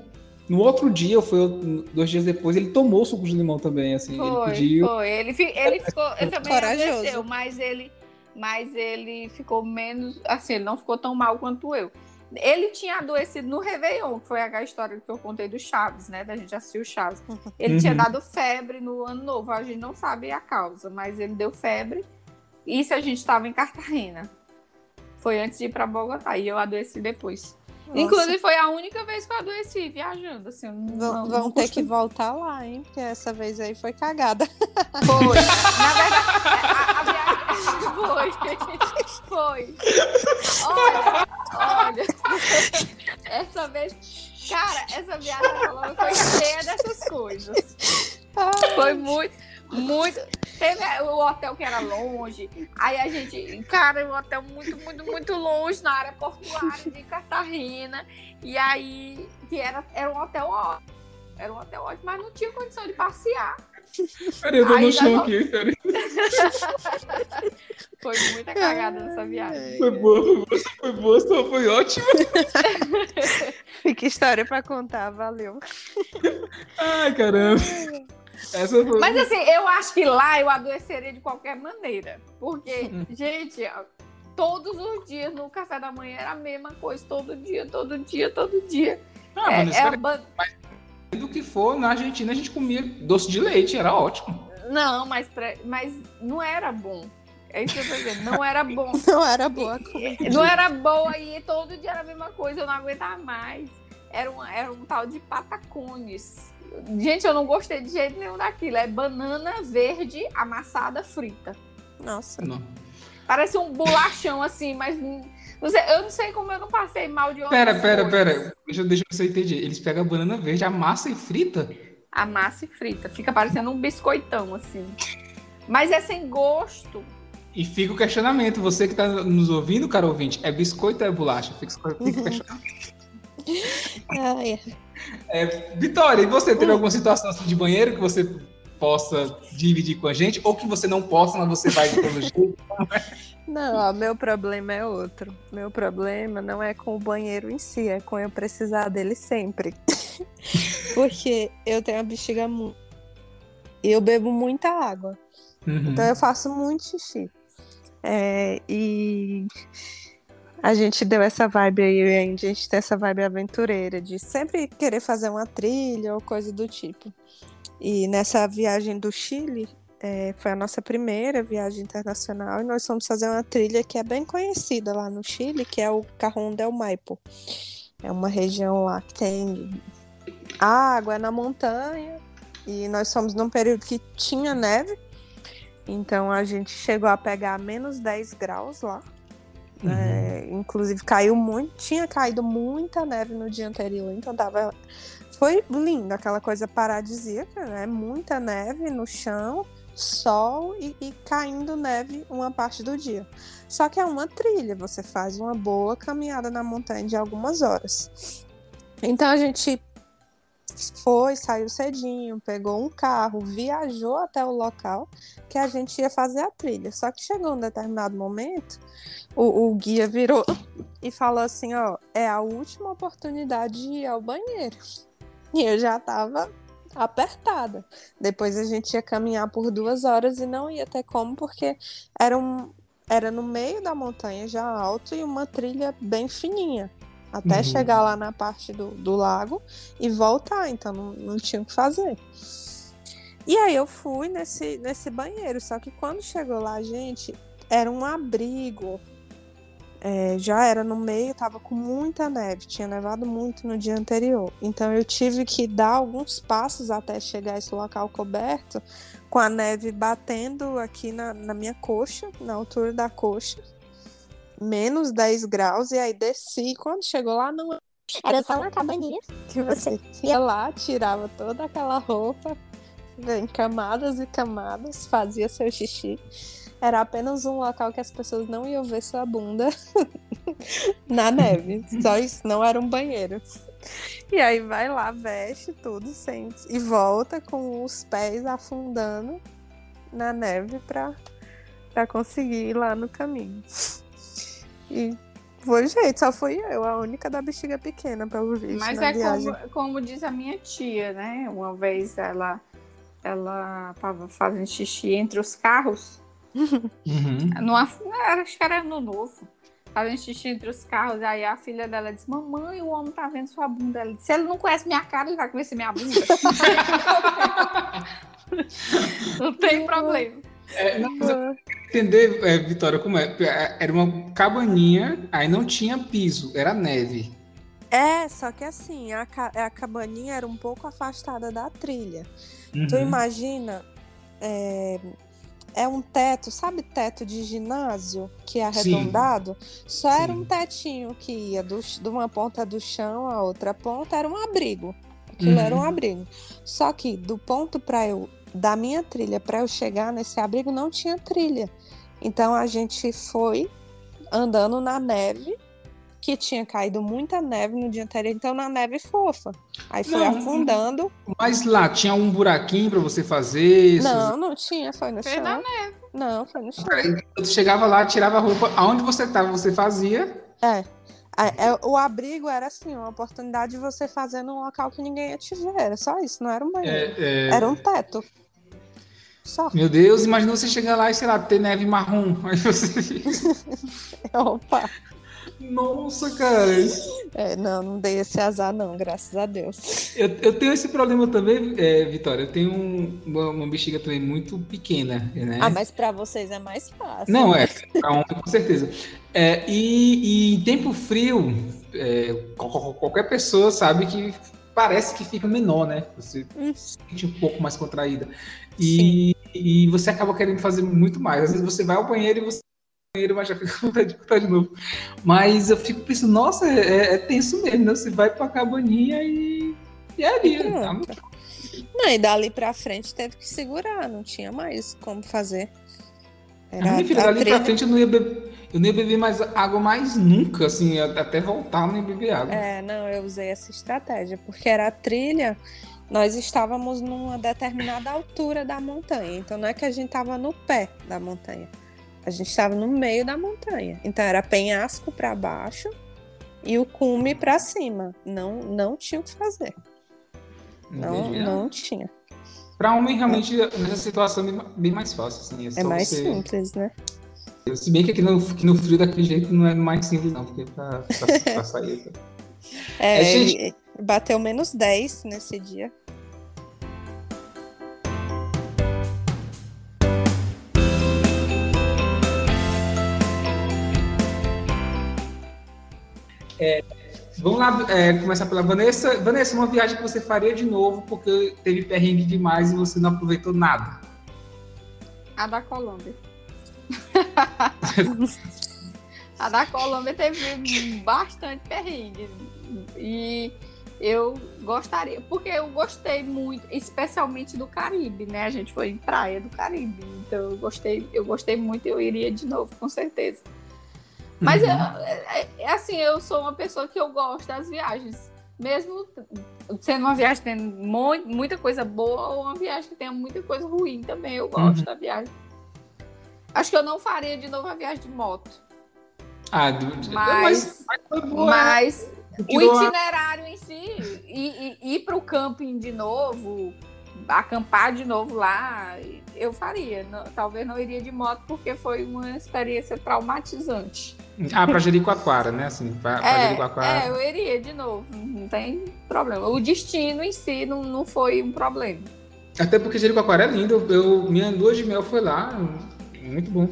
no outro dia, ou foi dois dias depois, ele tomou suco de limão também, assim. Foi, ele pediu. Foi, ele, ele ficou. Ele também agradeceu, mas ele, mas ele ficou menos. Assim, ele não ficou tão mal quanto eu. Ele tinha adoecido no Réveillon, que foi a história que eu contei do Chaves, né? Da gente assistir o Chaves. Ele uhum. tinha dado febre no ano novo, a gente não sabe a causa, mas ele deu febre. Isso a gente estava em Cartagena. Foi antes de ir para Bogotá e eu adoeci depois. Nossa. Inclusive, foi a única vez que eu adoeci viajando. Assim, não, vão não ter costumo. que voltar lá, hein? Porque essa vez aí foi cagada. Foi. Na verdade, a, a viagem. Foi. Foi. Olha, olha. Essa vez. Cara, essa viagem foi cheia dessas coisas. Foi muito, muito. Teve o hotel que era longe. Aí a gente, cara, um hotel muito, muito, muito longe na área portuária de Cartagena. E aí, que era, era um hotel ótimo. Era um hotel ótimo, mas não tinha condição de passear. Peraí, eu tô no chão aqui, peraí. Foi muita cagada nessa viagem. Foi boa, foi boa, foi boa, só foi ótimo. Fica história pra contar, valeu. Ai, caramba. Essa foi... Mas assim, eu acho que lá eu adoeceria de qualquer maneira. Porque, gente, todos os dias no café da manhã era a mesma coisa, todo dia, todo dia, todo dia. Ah, é, é a... mas, do que for, na Argentina a gente comia doce de leite, era ótimo. Não, mas, pra... mas não era bom. É isso que eu tô dizendo, não era bom. não era boa comida. Não era boa e todo dia era a mesma coisa, eu não aguentava mais. Era um, era um tal de patacones Gente, eu não gostei de jeito nenhum daquilo. É banana verde amassada frita. Nossa. Não. Parece um bolachão assim, mas não sei, eu não sei como eu não passei mal de Pera, pera, coisas. pera. Deixa, deixa eu entender. Eles pegam a banana verde, amassa e frita? Amassa e frita. Fica parecendo um biscoitão, assim. Mas é sem gosto. E fica o questionamento. Você que está nos ouvindo, cara ouvinte, é biscoito ou é bolacha? Fica, fica o uhum. questionamento. É, Vitória, e você teve alguma situação assim de banheiro que você possa dividir com a gente? Ou que você não possa, mas você vai de todo jeito? Não, ó, meu problema é outro. Meu problema não é com o banheiro em si, é com eu precisar dele sempre. Porque eu tenho a bexiga muito. E eu bebo muita água. Uhum. Então eu faço muito xixi. É, e a gente deu essa vibe aí, a gente tem essa vibe aventureira de sempre querer fazer uma trilha ou coisa do tipo. E nessa viagem do Chile, é, foi a nossa primeira viagem internacional e nós fomos fazer uma trilha que é bem conhecida lá no Chile, que é o Cajón del Maipo. É uma região lá que tem água, na montanha. E nós somos num período que tinha neve. Então a gente chegou a pegar menos 10 graus lá. Uhum. É, inclusive caiu muito, tinha caído muita neve no dia anterior, então tava. Foi lindo, aquela coisa paradisíaca, né? Muita neve no chão, sol e, e, caindo neve uma parte do dia. Só que é uma trilha, você faz uma boa caminhada na montanha de algumas horas. Então a gente foi, saiu cedinho, pegou um carro, viajou até o local que a gente ia fazer a trilha. Só que chegou um determinado momento, o, o guia virou e falou assim: ó, é a última oportunidade de ir ao banheiro. E eu já tava apertada. Depois a gente ia caminhar por duas horas e não ia ter como, porque era, um, era no meio da montanha já alto e uma trilha bem fininha. Até uhum. chegar lá na parte do, do lago e voltar, então não, não tinha o que fazer. E aí eu fui nesse, nesse banheiro, só que quando chegou lá, gente, era um abrigo é, já era no meio, tava com muita neve, tinha nevado muito no dia anterior. Então eu tive que dar alguns passos até chegar a esse local coberto, com a neve batendo aqui na, na minha coxa, na altura da coxa, menos 10 graus, e aí desci. Quando chegou lá, não era só uma cabaninha que você ia lá, tirava toda aquela roupa em camadas e camadas, fazia seu xixi era apenas um local que as pessoas não iam ver sua bunda na neve. Só isso, não era um banheiro. E aí vai lá, veste tudo, sente e volta com os pés afundando na neve para para conseguir ir lá no caminho. E foi jeito, só fui eu, a única da bexiga pequena, pelo visto. Mas é como, como, diz a minha tia, né? Uma vez ela ela tava fazendo xixi entre os carros Uhum. No, acho que era no novo. Fazendo xixi entre os carros. Aí a filha dela disse: Mamãe, o homem tá vendo sua bunda. Ela disse: Se ele não conhece minha cara, ele vai conhecer minha bunda. não tem problema. É, entender, é, Vitória, como é? é? Era uma cabaninha, aí não tinha piso, era neve. É, só que assim, a, a cabaninha era um pouco afastada da trilha. Uhum. Tu imagina é, é um teto, sabe teto de ginásio que é arredondado? Sim. Só Sim. era um tetinho que ia do, de uma ponta do chão à outra ponta, era um abrigo. Aquilo uhum. era um uhum. abrigo. Só que do ponto para eu da minha trilha para eu chegar nesse abrigo não tinha trilha. Então a gente foi andando na neve que tinha caído muita neve no dia anterior, então na neve fofa. Aí foi não, afundando. Mas lá tinha um buraquinho para você fazer? Não, não tinha, foi no foi chão. Na neve. Não, foi no chão. Você chegava lá, tirava a roupa, aonde você estava, você fazia? É. É, o abrigo era assim, uma oportunidade de você fazer num local que ninguém ia te ver. Era só isso, não era um banheiro. É, é... Era um teto. Só. Meu Deus, imagina você chegar lá e, sei lá, ter neve marrom. Aí você. Opa! Nossa, cara. É, não, não dei esse azar, não, graças a Deus. Eu, eu tenho esse problema também, é, Vitória. Eu tenho um, uma, uma, bexiga também muito pequena, né? Ah, mas para vocês é mais fácil. Não, é, pra homem, com certeza. É, e, e, em tempo frio, é, qualquer pessoa sabe que parece que fica menor, né? Você hum. se sente um pouco mais contraída. E, e você acaba querendo fazer muito mais. Às vezes você vai ao banheiro e você banheiro, mas já fico com vontade de botar de novo. Mas eu fico pensando, nossa, é, é tenso mesmo, né? Você vai pra cabaninha e, e é ali. Tá não, e dali pra frente teve que segurar, não tinha mais como fazer. Era a minha filha, dali pra frente eu não, ia beber, eu não ia beber mais água mais nunca, assim, até voltar não ia beber água. É, não, eu usei essa estratégia, porque era a trilha, nós estávamos numa determinada altura da montanha, então não é que a gente estava no pé da montanha. A gente estava no meio da montanha. Então era penhasco para baixo e o cume para cima. Não, não tinha o que fazer. Não, não tinha. Para homem, realmente, nessa situação é bem mais fácil. Assim, é, é mais você... simples, né? Se bem que aqui no, aqui no frio daquele jeito não é mais simples, não, porque pra sair. Tá? É, é gente... bateu menos 10 nesse dia. É, vamos lá é, começar pela Vanessa. Vanessa, uma viagem que você faria de novo porque teve perrengue demais e você não aproveitou nada. A da Colômbia. a da Colômbia teve bastante perrengue. E eu gostaria, porque eu gostei muito, especialmente do Caribe, né? A gente foi em praia do Caribe, então eu gostei, eu gostei muito, eu iria de novo, com certeza. Mas uhum. é, é, assim, eu sou uma pessoa que eu gosto das viagens, mesmo sendo uma viagem que tem muita coisa boa ou uma viagem que tenha muita coisa ruim também, eu gosto uhum. da viagem. Acho que eu não faria de novo a viagem de moto. Ah, do, mas, mas, mas, mas o itinerário em si, e, e ir para o camping de novo, acampar de novo lá, eu faria. Não, talvez não iria de moto porque foi uma experiência traumatizante. Ah, para Jericoacoara, né? Assim, pra, é, Jericoacoara. É, eu iria de novo, não tem problema. O destino em si não, não foi um problema. Até porque Jericoacoara é lindo, eu, minha lua de mel foi lá, muito bom.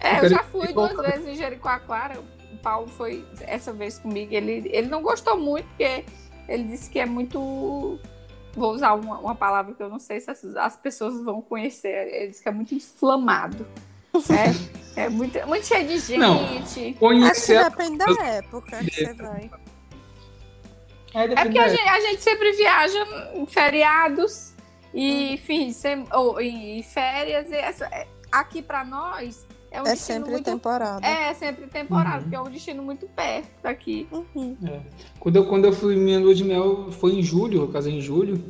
É, eu já fui duas vezes em Jericoacoara, Paulo foi essa vez comigo. Ele, ele não gostou muito, porque ele disse que é muito. Vou usar uma, uma palavra que eu não sei se as, as, pessoas vão conhecer. Ele disse que é muito inflamado. É, é muito, muito cheio de gente. Não, Acho que depende da época que você vai. É, é porque a gente, a gente, sempre viaja em feriados e, enfim, sem, ou, em férias. E essa, é, aqui para nós é, um é sempre muito... temporada. É, é sempre temporada, uhum. porque é um destino muito perto daqui. Uhum. É. Quando, eu, quando eu fui minha lua de mel, foi em julho, eu casei em julho.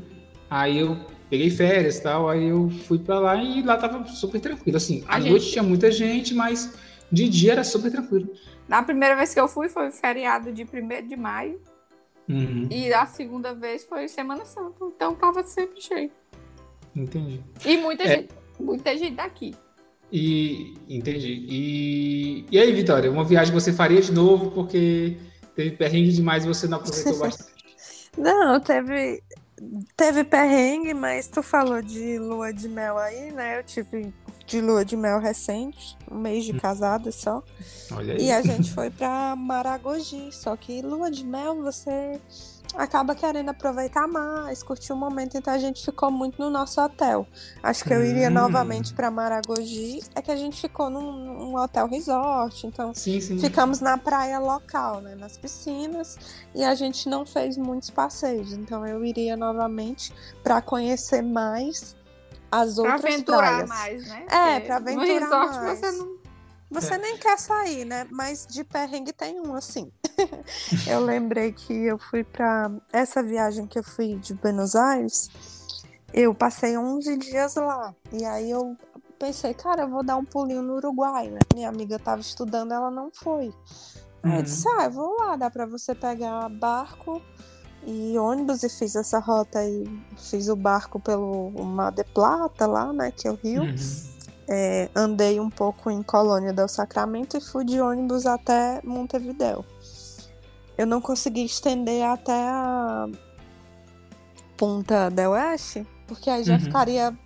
Aí eu peguei férias e tal, aí eu fui pra lá e lá tava super tranquilo. Assim, à gente... noite tinha muita gente, mas de dia era super tranquilo. Na primeira vez que eu fui foi feriado de 1 de maio. Uhum. E a segunda vez foi Semana Santa. Então tava sempre cheio. Entendi. E muita é... gente, muita gente daqui. E entendi. E, e aí, Vitória, uma viagem você faria de novo porque teve perrengue demais e você não aproveitou bastante? não, teve teve perrengue, mas tu falou de lua de mel aí, né? Eu tive de lua de mel recente, um mês de hum. casada só. Olha aí. E a gente foi para Maragogi, só que lua de mel você acaba querendo aproveitar mais, curtir o momento, então a gente ficou muito no nosso hotel. Acho que eu iria hum. novamente para Maragogi, é que a gente ficou num, num hotel resort, então sim, sim. ficamos na praia local, né, nas piscinas, e a gente não fez muitos passeios, então eu iria novamente para conhecer mais as pra outras aventurar praias. mais, né? É, para aventurar no resort mais. Você não você é. nem quer sair, né? Mas de perrengue tem um, assim. eu lembrei que eu fui para essa viagem que eu fui de Buenos Aires, eu passei 11 dias lá. E aí eu pensei, cara, eu vou dar um pulinho no Uruguai, né? Minha amiga estava estudando, ela não foi. Uhum. Eu disse, ah, eu vou lá, dá para você pegar barco e ônibus e fiz essa rota e fiz o barco pelo Mar de Plata lá, né, que é o rio. Uhum é, andei um pouco em Colônia del Sacramento e fui de ônibus até Montevideo. Eu não consegui estender até a Punta del Oeste, porque aí já uhum. ficaria,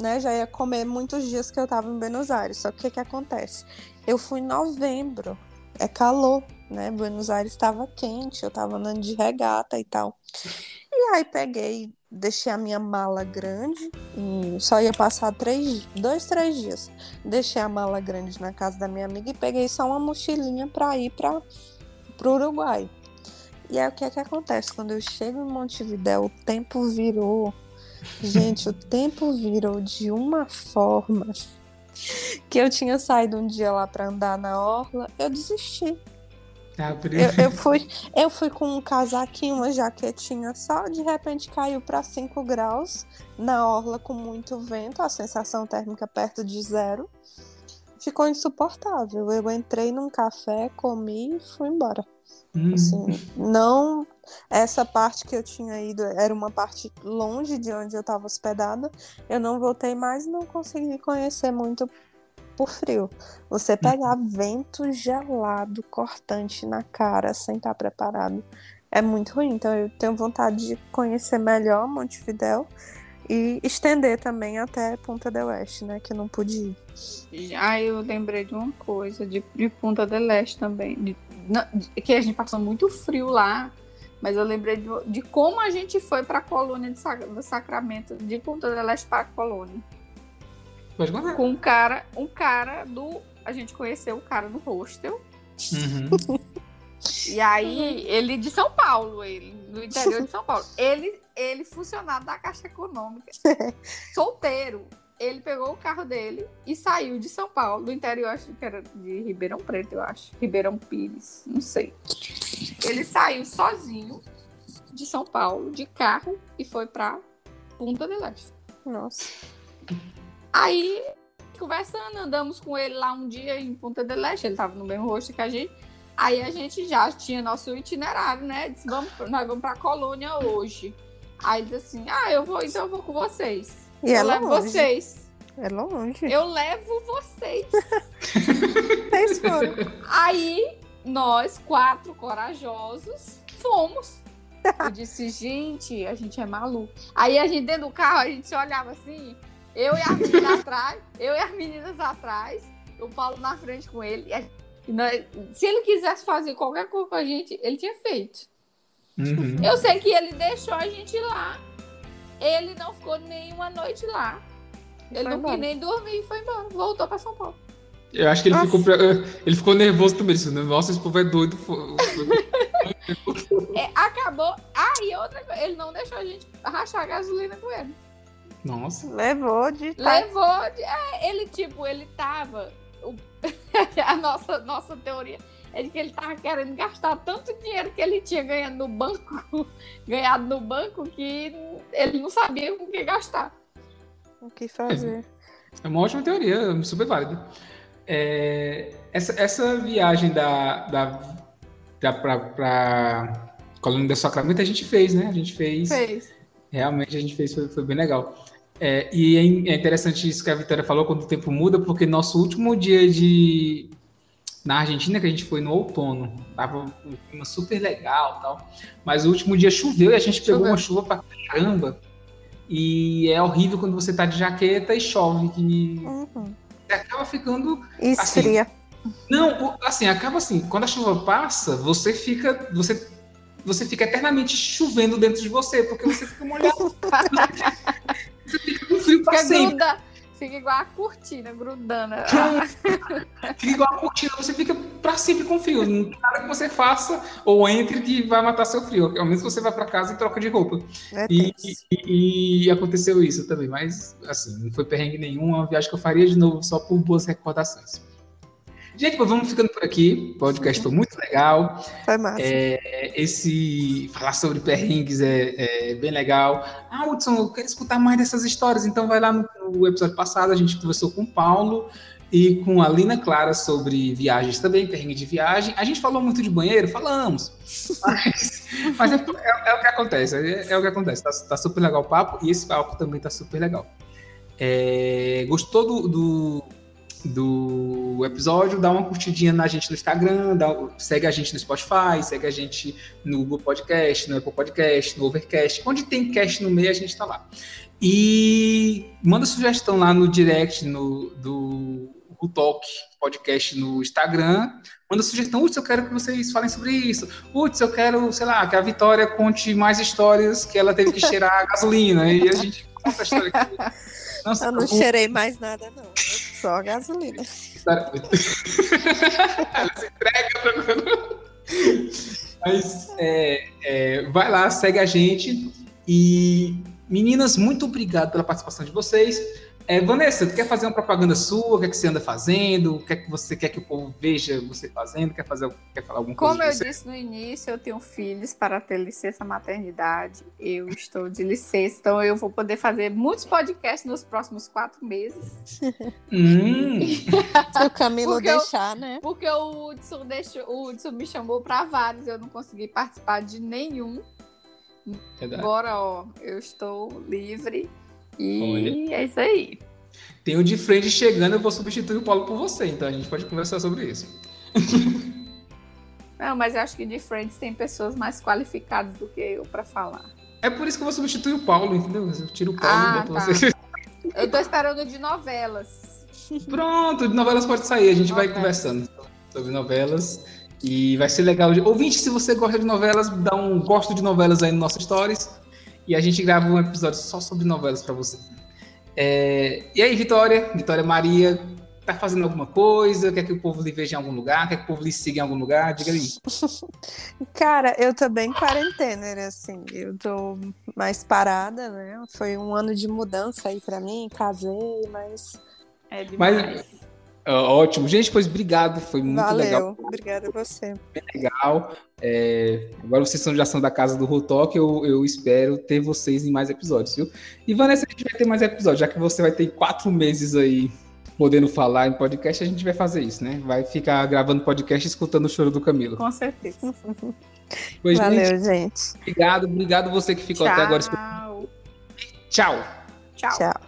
né, já ia comer muitos dias que eu tava em Buenos Aires. Só que o que, que acontece? Eu fui em novembro, é calor, né? Buenos Aires estava quente, eu tava andando de regata e tal. E aí peguei deixei a minha mala grande e só ia passar três, dois, três dias. Deixei a mala grande na casa da minha amiga e peguei só uma mochilinha para ir para o Uruguai. E aí o que é que acontece? Quando eu chego em Montevidéu, o tempo virou. Gente, o tempo virou de uma forma que eu tinha saído um dia lá para andar na orla, eu desisti. Ah, eu, eu, fui, eu fui com um casaquinho, uma jaquetinha só, de repente caiu para 5 graus na orla com muito vento, a sensação térmica perto de zero. Ficou insuportável. Eu entrei num café, comi e fui embora. Hum. Assim, não. Essa parte que eu tinha ido era uma parte longe de onde eu estava hospedada. Eu não voltei mais e não consegui conhecer muito por frio. Você pegar uhum. vento gelado, cortante na cara, sem estar preparado, é muito ruim. Então eu tenho vontade de conhecer melhor Montevidéu e estender também até Punta del Oeste, né? Que não pude ir. Ah, eu lembrei de uma coisa, de, de Punta del Este também, de, que a gente passou muito frio lá, mas eu lembrei de, de como a gente foi para a colônia de, do Sacramento, de Punta del Este para a colônia. Pode contar. Com um cara, um cara do. A gente conheceu o cara no hostel. Uhum. E aí, ele de São Paulo, ele, do interior de São Paulo. Ele, ele funcionário da Caixa Econômica, solteiro. Ele pegou o carro dele e saiu de São Paulo, do interior, acho que era de Ribeirão Preto, eu acho. Ribeirão Pires, não sei. Ele saiu sozinho de São Paulo, de carro, e foi pra Punta del Este. Nossa. Aí, conversando, andamos com ele lá um dia em Punta del Este, ele tava no mesmo rosto que a gente. Aí a gente já tinha nosso itinerário, né? Disse, vamos, nós vamos pra colônia hoje. Aí disse assim: Ah, eu vou, então eu vou com vocês. E é eu levo longe. vocês. É longe. Eu levo vocês. Vocês foram. Aí, nós, quatro corajosos, fomos. Eu disse, gente, a gente é maluco. Aí a gente dentro do carro, a gente olhava assim, eu e as meninas atrás, eu e as meninas atrás, o Paulo na frente com ele. E nós- se ele quisesse fazer qualquer coisa com a gente, ele tinha feito. Uhum. Eu sei que ele deixou a gente lá. Ele não ficou nenhuma noite lá. Ele Foi não embora. quis nem dormir e foi embora. Voltou pra São Paulo. Eu acho que ele Nossa. ficou, pre- ele ficou nervoso também. Disse, Nossa, esse povo é doido. É, acabou. Ah, e outra coisa, ele não deixou a gente rachar a gasolina com ele. Nossa. Levou de Levou. de- é, ele, tipo, ele tava. o- a nossa, nossa teoria é de que ele tava querendo gastar tanto dinheiro que ele tinha ganhado no banco, ganhado no banco, que ele não sabia com o que gastar. o que fazer. É uma ótima teoria, super válida. É, essa, essa viagem da, da, da pra, pra Colônia do Sacramento a gente fez, né? A gente fez. Fez. Realmente a gente fez, foi, foi bem legal. É, e é é interessante isso que a Vitória falou, quando o tempo muda, porque nosso último dia de na Argentina, que a gente foi no outono, tava um clima super legal e tal, mas o último dia choveu e a gente pegou Choveu. uma chuva pra caramba. E é horrível quando você tá de jaqueta e chove, que Uhum. você acaba ficando Esfria. não, o- assim, acaba assim, quando a chuva passa, você fica, você, você fica eternamente chovendo dentro de você, porque você fica molhado. você fica com frio pra sempre. gruda, fica igual a cortina, grudando. Fica igual a cortina, você fica pra sempre com frio. Não tem nada que você faça ou entre que vai matar seu frio. Ao menos você vai pra casa e troca de roupa. É E, e- e aconteceu isso também, mas assim, não foi perrengue nenhum, é uma viagem que eu faria de novo só por boas recordações. Gente, pois vamos ficando por aqui. O podcast foi muito legal. Foi massa. É, esse falar sobre perrengues é, é bem legal. Ah, Hudson, eu quero escutar mais dessas histórias. Então vai lá no, no episódio passado, a gente conversou com o Paulo e com a Lina Clara sobre viagens também, perrengue de viagem. A gente falou muito de banheiro, falamos. Mas, mas é, é- é o que acontece, é, é o que acontece. Tá, tá super legal o papo e esse papo também tá super legal. É, gostou do, do, do episódio? Dá uma curtidinha na gente no Instagram, dá- segue a gente no Spotify, segue a gente no Google Podcast, no Apple Podcast, no Overcast. Onde tem cast no meio, a gente tá lá. E manda sugestão lá no direct no, do Google Talk podcast no Instagram. Manda sugestão, Utz, eu quero que vocês falem sobre isso. Utz, eu quero, sei lá, que a Vitória conte mais histórias que ela teve que cheirar a gasolina. E a gente conta a história aqui. Se Eu não preocupe. cheirei mais nada, não. Só gasolina. Ela se entrega. Mas é, é, vai lá, segue a gente. E meninas, muito obrigado pela participação de vocês. É, Vanessa, tu quer fazer uma propaganda sua? O que, é que você anda fazendo? O que é que você quer que o povo veja você fazendo? Quer, fazer, quer falar alguma coisa? Como eu você? disse no início, eu tenho filhos para ter licença maternidade. Eu estou de licença, então eu vou poder fazer muitos podcasts nos próximos quatro meses. Hum, Se o Camilo Porque eu- deixar, né? Porque o Hudson, deixou, o Hudson me chamou para vários, eu não consegui participar de nenhum. verdade. Agora, ó, eu estou livre e Olha. é isso aí. Tem o de frente chegando, eu vou substituir o Paulo por você, então a gente pode conversar sobre isso. Não, mas eu acho que de Friends tem pessoas mais qualificadas do que eu para falar. É por isso que eu vou substituir o Paulo, entendeu? Eu tiro o Paulo Ah, e boto tá. você. Eu tô esperando de novelas. Pronto, de novelas pode sair, a gente vai conversando sobre novelas. E vai ser legal. Ouvinte, se você gosta de novelas, dá um gosto de novelas aí no nosso Stories. E a gente grava um episódio só sobre novelas para você. É... E aí, Vitória? Vitória Maria, tá fazendo alguma coisa? Quer que o povo lhe veja em algum lugar? Quer que o povo lhe siga em algum lugar? Diga aí. Cara, eu tô bem quarentena, né? Assim, eu tô mais parada, né? Foi um ano de mudança aí para mim, casei, mas. É demais. Mas Ótimo. Gente, pois obrigado. Foi muito Valeu. legal. Obrigada a você. Bem legal. É, agora vocês são, já são da casa do Rotok, eu, eu espero ter vocês em mais episódios, viu? E Vanessa, a gente vai ter mais episódios, já que você vai ter quatro meses aí podendo falar em podcast, a gente vai fazer isso, né? Vai ficar gravando podcast e escutando o choro do Camilo. Com certeza. Pois, Valeu, gente, gente. Obrigado, obrigado você que ficou Tchau. até agora. Tchau. Tchau. Tchau.